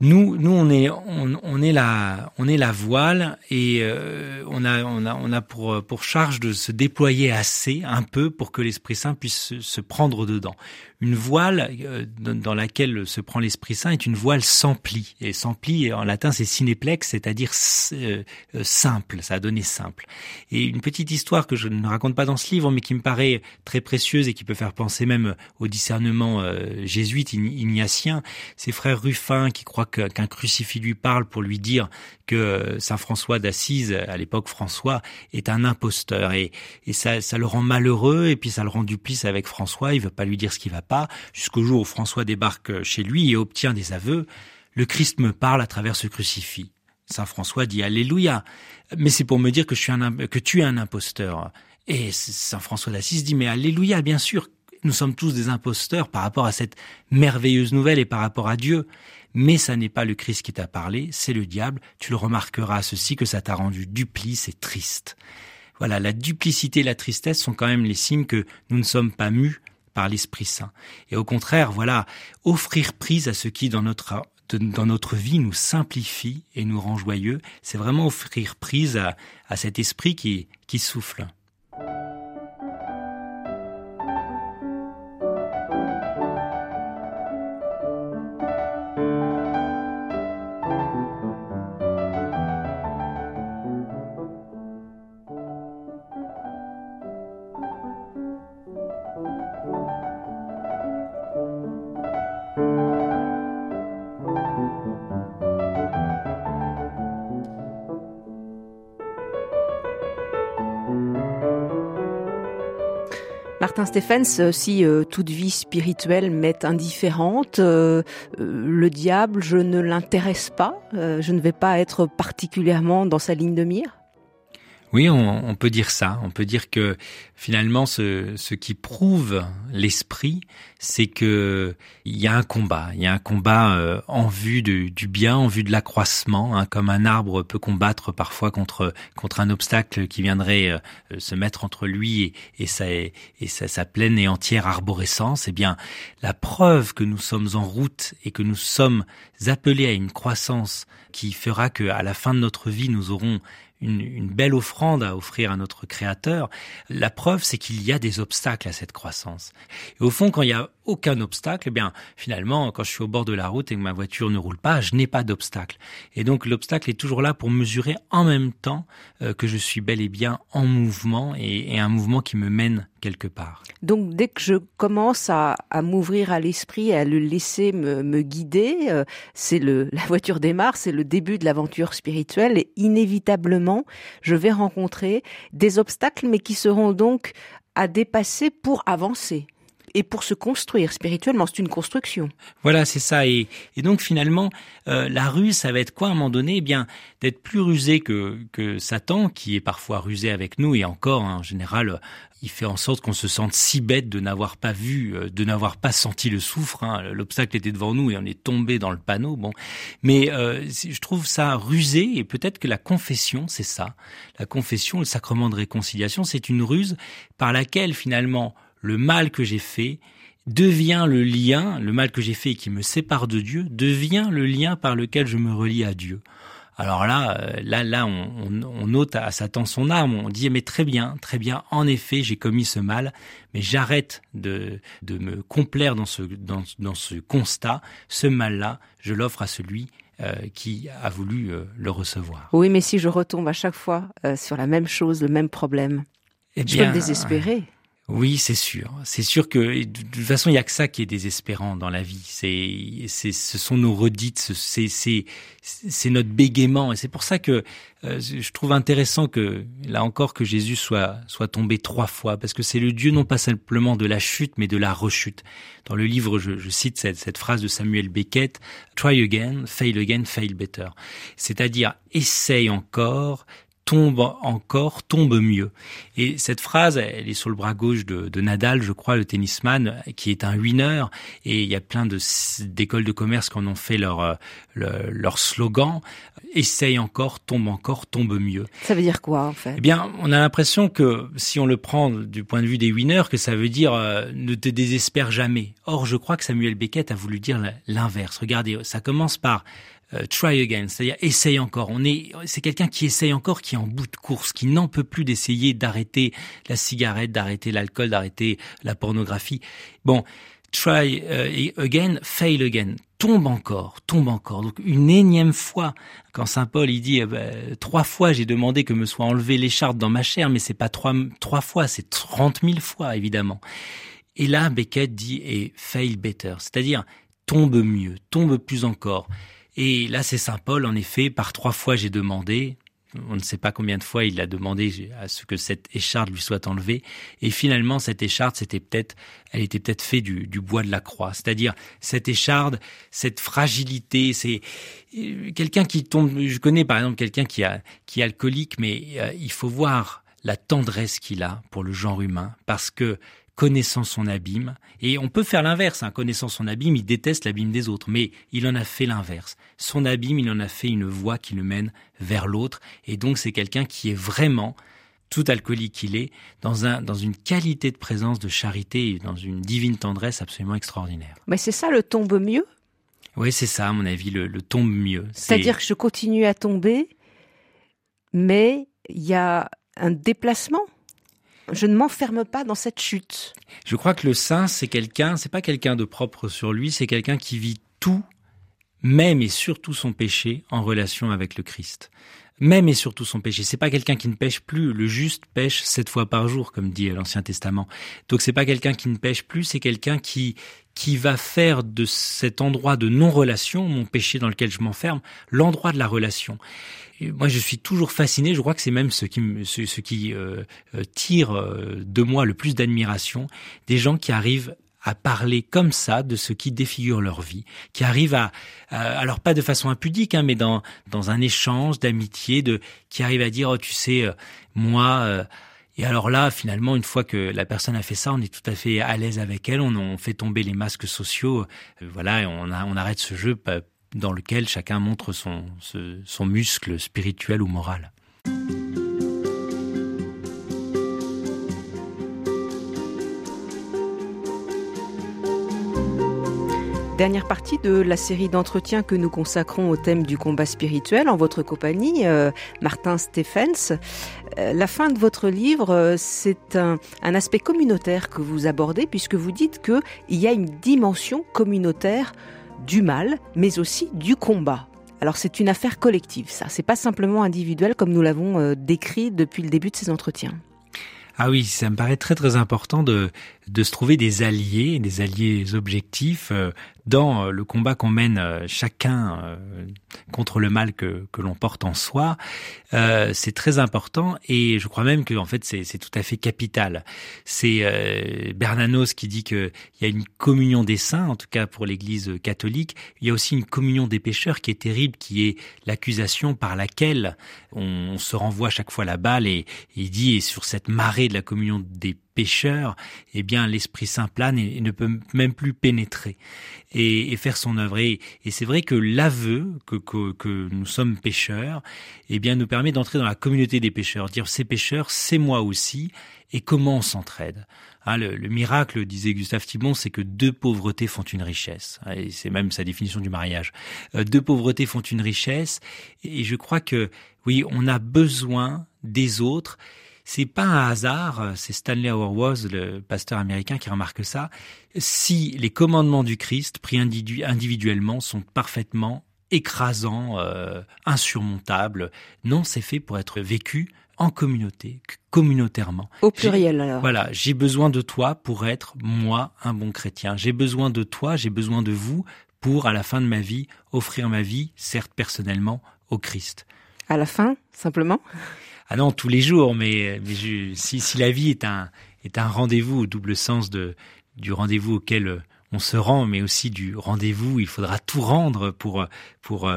Nous, nous, on est, on, est la, on est la voile et euh, on a, on a, on a pour pour charge de se déployer assez, un peu, pour que l'Esprit Saint puisse se, prendre dedans. Une voile euh, dans laquelle se prend l'Esprit Saint est une voile sans pli. Et sans pli, en latin, c'est cinéplex, c'est-à-dire euh, simple. Ça a donné simple. Et une petite histoire que je ne raconte pas dans ce livre, mais qui me paraît très précieuse et qui peut faire penser même au discernement jésuite ignatien. Ces frères Ruffin qui croient qu'un crucifix lui parle pour lui dire que Saint François d'Assise, à l'époque François, est un imposteur et, et ça, ça le rend malheureux et puis ça le rend duplice avec François. Il veut pas lui dire ce qui va pas jusqu'au jour où François débarque chez lui et obtient des aveux. Le Christ me parle à travers ce crucifix. Saint François dit Alléluia. Mais c'est pour me dire que je suis un, que tu es un imposteur. Et Saint François d'Assise dit mais Alléluia, bien sûr. Nous sommes tous des imposteurs par rapport à cette merveilleuse nouvelle et par rapport à Dieu. Mais ça n'est pas le Christ qui t'a parlé, c'est le diable. Tu le remarqueras ceci que ça t'a rendu duplice et triste. Voilà, la duplicité et la tristesse sont quand même les signes que nous ne sommes pas mus par l'Esprit Saint. Et au contraire, voilà, offrir prise à ce qui dans notre dans notre vie nous simplifie et nous rend joyeux, c'est vraiment offrir prise à, à cet esprit qui, qui souffle. Martin Stephens, si euh, toute vie spirituelle m'est indifférente, euh, euh, le diable, je ne l'intéresse pas, je ne vais pas être particulièrement dans sa ligne de mire oui, on, peut dire ça. On peut dire que finalement, ce, ce qui prouve l'esprit, c'est que il y a un combat. Il y a un combat euh, en vue du bien, en vue de l'accroissement, hein, comme un arbre peut combattre parfois contre contre un obstacle qui viendrait euh, se mettre entre lui et, et, sa, et sa, sa, pleine et entière arborescence. Eh bien, la preuve que nous sommes en route et que nous sommes appelés à une croissance qui fera que à la fin de notre vie, nous aurons une, belle offrande à offrir à notre Créateur. La preuve, c'est qu'il y a des obstacles à cette croissance. Et au fond, quand il y a aucun obstacle, eh bien, finalement, quand je suis au bord de la route et que ma voiture ne roule pas, je n'ai pas d'obstacle. Et donc, l'obstacle est toujours là pour mesurer en même temps euh, que je suis bel et bien en mouvement et, un mouvement qui me mène quelque part. Donc, dès que je commence à, m'ouvrir à l'esprit, à le laisser me, guider, euh, c'est le, la voiture démarre, c'est le début de l'aventure spirituelle et inévitablement, je vais rencontrer des obstacles, mais qui seront donc à dépasser pour avancer et pour se construire spirituellement. C'est une construction. Voilà, c'est ça. Et, et, donc finalement, euh, la ruse, ça va être quoi à un moment donné? Eh bien, d'être plus rusé que, que Satan, qui est parfois rusé avec nous, et encore, hein, en général, il fait en sorte qu'on se sente si bête de n'avoir pas vu, euh, de n'avoir pas senti le souffre. Hein. L'obstacle était devant nous et on est tombé dans le panneau. Bon, mais euh, je trouve ça rusé et peut-être que la confession, c'est ça. La confession, le sacrement de réconciliation, c'est une ruse par laquelle finalement le mal que j'ai fait devient le lien, le mal que j'ai fait et qui me sépare de Dieu, devient le lien par lequel je me relie à Dieu. Alors là, euh, là, là, on, on, ôte à Satan son arme. On dit mais très bien, très bien. En effet, j'ai commis ce mal, mais j'arrête de, de me complaire dans ce, dans, dans ce constat. Ce mal-là, je l'offre à celui euh, qui a voulu euh, le recevoir. Oui, mais si je retombe à chaque fois sur la même chose, le même problème, eh je peux me désespérer. Oui, c'est sûr. C'est sûr que de toute façon, il y a que ça qui est désespérant dans la vie. C'est, c'est, ce sont nos redites, c'est, c'est, c'est notre bégaiement. Et c'est pour ça que euh, je trouve intéressant que là encore que Jésus soit soit tombé trois fois, parce que c'est le Dieu non pas simplement de la chute, mais de la rechute. Dans le livre, je, je cite cette, cette phrase de Samuel Beckett "Try again, fail again, fail better", c'est-à-dire essaye encore, tombe encore, tombe mieux. Et cette phrase, elle est sur le bras gauche de, de Nadal, je crois, le tennisman, qui est un winner. Et il y a plein de d'écoles de commerce qui en ont fait leur euh, leur, slogan. Essaye encore, tombe encore, tombe mieux. Ça veut dire quoi en fait? Eh bien, on a l'impression que si on le prend du point de vue des winners, que ça veut dire euh, ne te désespère jamais. Or, je crois que Samuel Beckett a voulu dire l'inverse. Regardez, ça commence par euh, try again, c'est-à-dire essaye encore. On est, c'est quelqu'un qui essaye encore, qui est en bout de course, qui n'en peut plus d'essayer d'arrêter la cigarette, d'arrêter l'alcool, d'arrêter la pornographie. Bon, try euh, again, fail again, tombe encore, tombe encore. Donc une énième fois, quand saint Paul il dit eh trois fois j'ai demandé que me soit enlevé l'écharpe dans ma chair, mais c'est pas trois trois fois, c'est trente mille fois évidemment. Et là Beckett dit et fail better, c'est-à-dire tombe mieux, tombe plus encore. Et là, c'est Saint Paul, en effet, par trois fois j'ai demandé, on ne sait pas combien de fois il a demandé à ce que cette écharde lui soit enlevée. Et finalement, cette écharde, c'était peut-être, elle était peut-être faite du, du, bois de la croix. C'est-à-dire, cette écharde, cette fragilité, c'est euh, quelqu'un qui tombe, je connais par exemple quelqu'un qui qui est alcoolique, mais euh, il faut voir la tendresse qu'il a pour le genre humain parce que connaissant son abîme, et on peut faire l'inverse, hein, connaissant son abîme, il déteste l'abîme des autres, mais il en a fait l'inverse. Son abîme, il en a fait une voie qui le mène vers l'autre, et donc c'est quelqu'un qui est vraiment, tout alcoolique qu'il est, dans, un, dans une qualité de présence, de charité, et dans une divine tendresse absolument extraordinaire. Mais c'est ça le tombe mieux? Oui, c'est ça, à mon avis, le, le tombe mieux. C'est-à-dire que je continue à tomber, mais il y a un déplacement je ne m'enferme pas dans cette chute. Je crois que le saint, c'est quelqu'un, c'est pas quelqu'un de propre sur lui, c'est quelqu'un qui vit tout, même et surtout son péché, en relation avec le Christ. Même et surtout son péché. C'est pas quelqu'un qui ne pêche plus. Le juste pêche sept fois par jour, comme dit l'Ancien Testament. Donc c'est pas quelqu'un qui ne pêche plus, c'est quelqu'un qui qui va faire de cet endroit de non-relation, mon péché dans lequel je m'enferme, l'endroit de la relation moi, je suis toujours fasciné. Je crois que c'est même ce qui, ce, ce qui euh, euh, tire euh, de moi le plus d'admiration, des gens qui arrivent à parler comme ça de ce qui défigure leur vie, qui arrivent à, alors pas de façon impudique, hein, mais dans dans un échange d'amitié, de qui arrivent à dire, oh, tu sais, moi. et alors là, finalement, une fois que la personne a fait ça, on est tout à fait à l'aise avec elle. On, on fait tomber les masques sociaux. voilà, on, a, on arrête ce jeu dans lequel chacun montre son, son muscle spirituel ou moral. Dernière partie de la série d'entretiens que nous consacrons au thème du combat spirituel en votre compagnie, euh, Martin Stephens. Euh, la fin de votre livre, euh, c'est un, aspect communautaire que vous abordez puisque vous dites qu'il y a une dimension communautaire du mal, mais aussi du combat. Alors c'est une affaire collective, ça. C'est pas simplement individuel comme nous l'avons décrit depuis le début de ces entretiens. Ah oui, ça me paraît très très important de, de se trouver des alliés, des alliés objectifs euh, dans euh, le combat qu'on mène euh, chacun contre le mal que, que l'on porte en soi. c'est très important et je crois même que en fait c'est tout à fait capital. C'est Bernanos qui dit qu'il y a une communion des saints, en tout cas pour l'Église catholique. Il y a aussi une communion des pécheurs qui est terrible, qui est l'accusation par laquelle on, se renvoie chaque fois la balle et, et il dit et sur cette marée de la communion des pécheur, eh bien l'Esprit Saint et, ne peut même plus pénétrer et, faire son œuvre. Et, c'est vrai que l'aveu que, nous sommes pécheurs, eh bien nous permet d'entrer dans la communauté des pécheurs, dire ces pécheurs, c'est moi aussi, et comment on s'entraide? Hein, le, miracle, disait Gustave Thibon, c'est que deux pauvretés font une richesse. Hein, et c'est même sa définition du mariage. Euh, deux pauvretés font une richesse. Et je crois que, oui, on a besoin des autres. C'est pas un hasard, c'est Stanley Hauerwas, le pasteur américain, qui remarque ça. Si les commandements du Christ, pris individuellement, sont parfaitement écrasants, euh, insurmontables, non, c'est fait pour être vécu en communauté, communautairement. Au pluriel alors. Voilà, j'ai besoin de toi pour être moi un bon chrétien. J'ai besoin de toi, j'ai besoin de vous pour à la fin de ma vie offrir ma vie, certes personnellement, au Christ. À la fin, simplement ah non, tous les jours, mais, si, si la vie est un, est un rendez-vous au double sens du rendez-vous auquel on se rend, mais aussi du rendez-vous. Il faudra tout rendre pour pour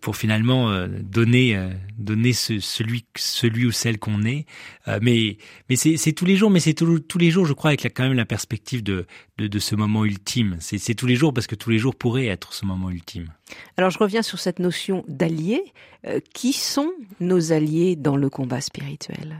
pour finalement euh, donner euh, donner ce, celui celui ou celle qu'on est. Euh, mais mais c'est tous les jours, mais c'est tous les jours, je crois, avec quand même la perspective de de, ce moment ultime. C'est c'est tous les jours parce que tous les jours pourraient être ce moment ultime. Alors je reviens sur cette notion d'alliés. qui sont nos alliés dans le combat spirituel?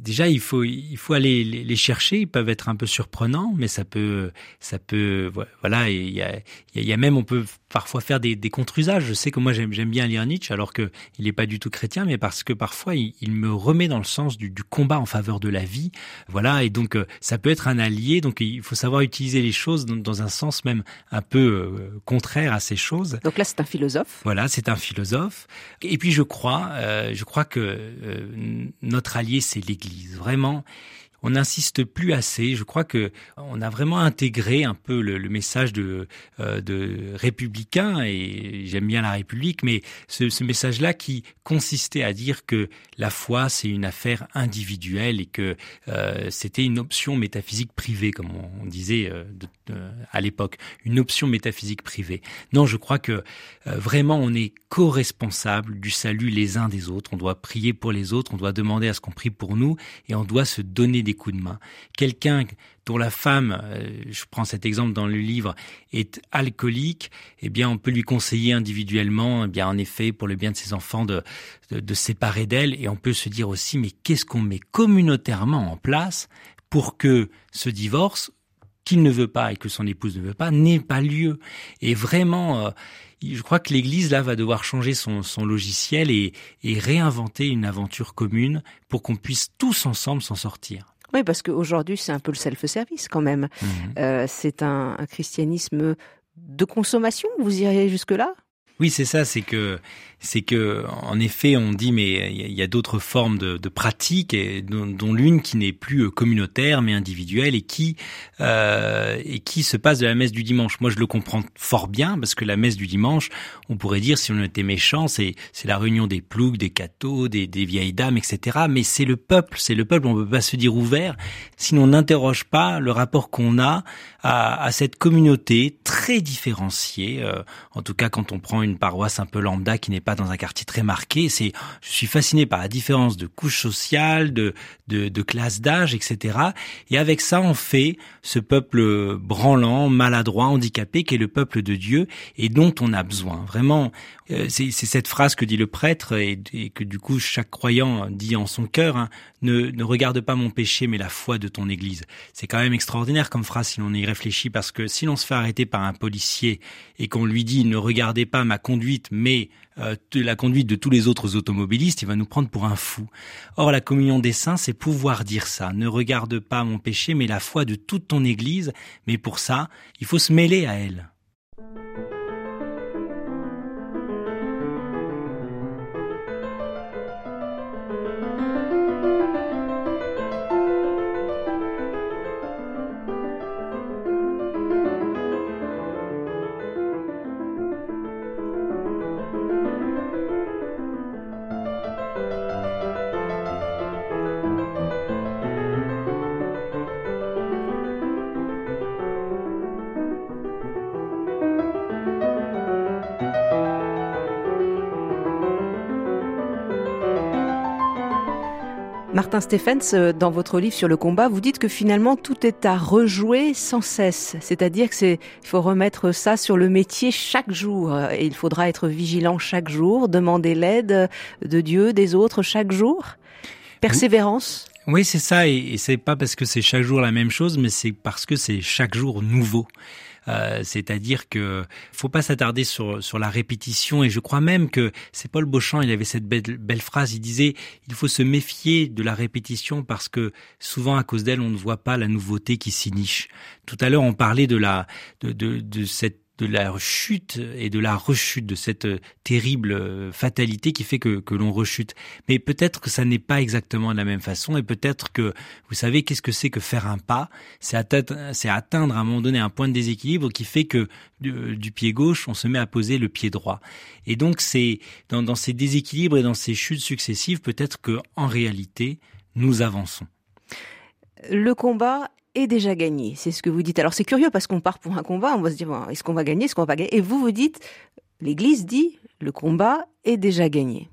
Déjà il faut il faut aller les chercher. Ils peuvent être un peu surprenants, mais ça peut ça peut voilà. Il y a il y a même on peut parfois faire des, des contre-usages. Je sais que moi j'aime bien lire Nietzsche alors que il n'est pas du tout chrétien, mais parce que parfois il, me remet dans le sens du, du, combat en faveur de la vie. Voilà et donc euh, ça peut être un allié. Donc il faut savoir utiliser les choses dans, dans un sens même un peu euh, contraire à ces choses. Donc là c'est un philosophe. Voilà c'est un philosophe. Et puis je crois euh, je crois que notre allié c'est l'Église. Vraiment on n'insiste plus assez. Je crois que on a vraiment intégré un peu le, message de, euh, de républicain et j'aime bien la République, mais ce, ce message-là qui consistait à dire que la foi c'est une affaire individuelle et que euh, c'était une option métaphysique privée, comme on, disait euh, à l'époque, une option métaphysique privée. Non, je crois que vraiment on est co-responsable du salut les uns des autres. On doit prier pour les autres, on doit demander à ce qu'on prie pour nous et on doit se donner des coups de main. Quelqu'un dont la femme, euh, je prends cet exemple dans le livre, est alcoolique, eh bien, on peut lui conseiller individuellement, eh bien, en effet, pour le bien de ses enfants, de, de, de séparer d'elle. Et on peut se dire aussi, mais qu'est-ce qu'on met communautairement en place pour que ce divorce, qu'il ne veut pas et que son épouse ne veut pas, n'ait pas lieu. Et vraiment, euh, je crois que l'Église là va devoir changer son, son logiciel et, et réinventer une aventure commune pour qu'on puisse tous ensemble s'en sortir. Oui, parce qu'aujourd'hui, c'est un peu le self-service quand même. Mhm. Euh, c'est un, un, christianisme de consommation, vous iriez jusque-là? Oui, c'est ça, c'est que c'est que en effet on dit mais il y a d'autres formes de, de pratiques et dont, l'une qui n'est plus euh, communautaire mais individuelle et qui euh, et qui se passe de la messe du dimanche. Moi je le comprends fort bien parce que la messe du dimanche, on pourrait dire si on était méchant, c'est c'est la réunion des ploucs, des cathos, des, des vieilles dames, etc. Mais c'est le peuple, c'est le peuple. On peut pas se dire ouvert si on n'interroge pas le rapport qu'on a à, à, cette communauté très différenciée. Euh, en tout cas quand on prend une paroisse un peu lambda qui n'est dans un quartier très marqué. C'est, je suis fasciné par la différence de couche sociale, de, de, de classe d'âge, etc. Et avec ça, on fait ce peuple branlant, maladroit, handicapé, qui est le peuple de Dieu et dont on a besoin. Vraiment, c'est cette phrase que dit le prêtre et, que du coup chaque croyant dit en son cœur hein, ne, ne regarde pas mon péché mais la foi de ton Église. C'est quand même extraordinaire comme phrase si l'on y réfléchit parce que si l'on se fait arrêter par un policier et qu'on lui dit ne regardez pas ma conduite mais euh, la conduite de tous les autres automobilistes, il va nous prendre pour un fou. Or la communion des saints, c'est pouvoir dire ça. Ne regarde pas mon péché mais la foi de toute ton Église. Mais pour ça, il faut se mêler à elle. Martin Stephens, euh, dans votre livre sur le combat, vous dites que finalement tout est à rejouer sans cesse. C'est-à-dire que c'est, il faut remettre ça sur le métier chaque jour. Et il faudra être vigilant chaque jour, demander l'aide de Dieu, des autres chaque jour. Persévérance? Oui, c'est ça. Et, c'est pas parce que c'est chaque jour la même chose, mais c'est parce que c'est chaque jour nouveau. Euh, c'est-à-dire que faut pas s'attarder sur sur la répétition. Et je crois même que c'est Paul Beauchamp. Il avait cette belle, belle phrase. Il disait il faut se méfier de la répétition parce que souvent à cause d'elle on ne voit pas la nouveauté qui s'y niche. Tout à l'heure on parlait de la de, de, de cette de la chute et de la rechute, de cette euh, terrible euh, fatalité qui fait que, que l'on rechute. Mais peut-être que ça n'est pas exactement de la même façon et peut-être que, vous savez, qu'est-ce que c'est que faire un pas? C'est atteindre, atteindre à un moment donné un point de déséquilibre qui fait que du, pied gauche, on se met à poser le pied droit. Et donc c'est dans, dans ces déséquilibres et dans ces chutes successives, peut-être que en réalité, nous avançons. Le combat est déjà gagné. C'est ce que vous dites. Alors c'est curieux parce qu'on part pour un combat, on va se dire est-ce qu'on va gagner, est-ce qu'on va gagner? Et vous vous dites, l'Église dit, le combat est déjà gagné.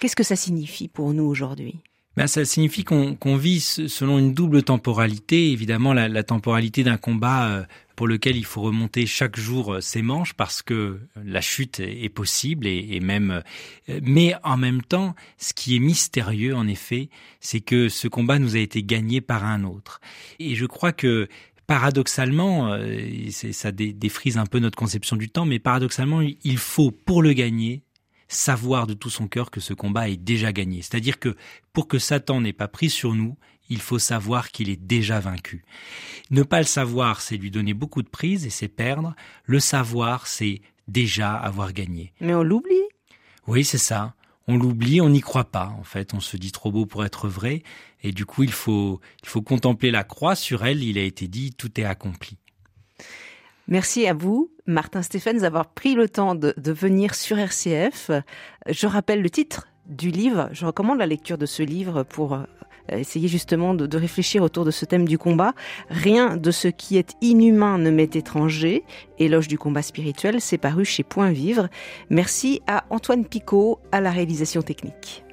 Qu'est-ce que ça signifie pour nous aujourd'hui? Ben, ça signifie qu'on vit selon une double temporalité. Évidemment, la, la temporalité d'un combat euh, pour lequel il faut remonter chaque jour euh, ses manches parce que la chute est possible et, et même. Euh, mais en même temps, ce qui est mystérieux, en effet, c'est que ce combat nous a été gagné par un autre. Et je crois que paradoxalement, ça défrise un peu notre conception du temps, mais paradoxalement, il faut pour le gagner savoir de tout son cœur que ce combat est déjà gagné. C'est-à-dire que pour que Satan n'ait pas pris sur nous, il faut savoir qu'il est déjà vaincu. Ne pas le savoir, c'est lui donner beaucoup de prise et c'est perdre. Le savoir, c'est déjà avoir gagné. Mais on l'oublie. Oui, c'est ça. on l'oublie, on n'y croit pas. En fait, on se dit trop beau pour être vrai, et du coup, il faut, il faut contempler la croix. Sur elle, il a été dit, tout est accompli. Merci à vous, Martin Stéphane, d'avoir pris le temps de, de, venir sur RCF. Je rappelle le titre du livre. Je recommande la lecture de ce livre pour euh, essayer justement de, de, réfléchir autour de ce thème du combat. Rien de ce qui est inhumain ne m'est étranger. Éloge du combat spirituel, c'est paru chez Point Vivre. Merci à Antoine Picot à la réalisation technique.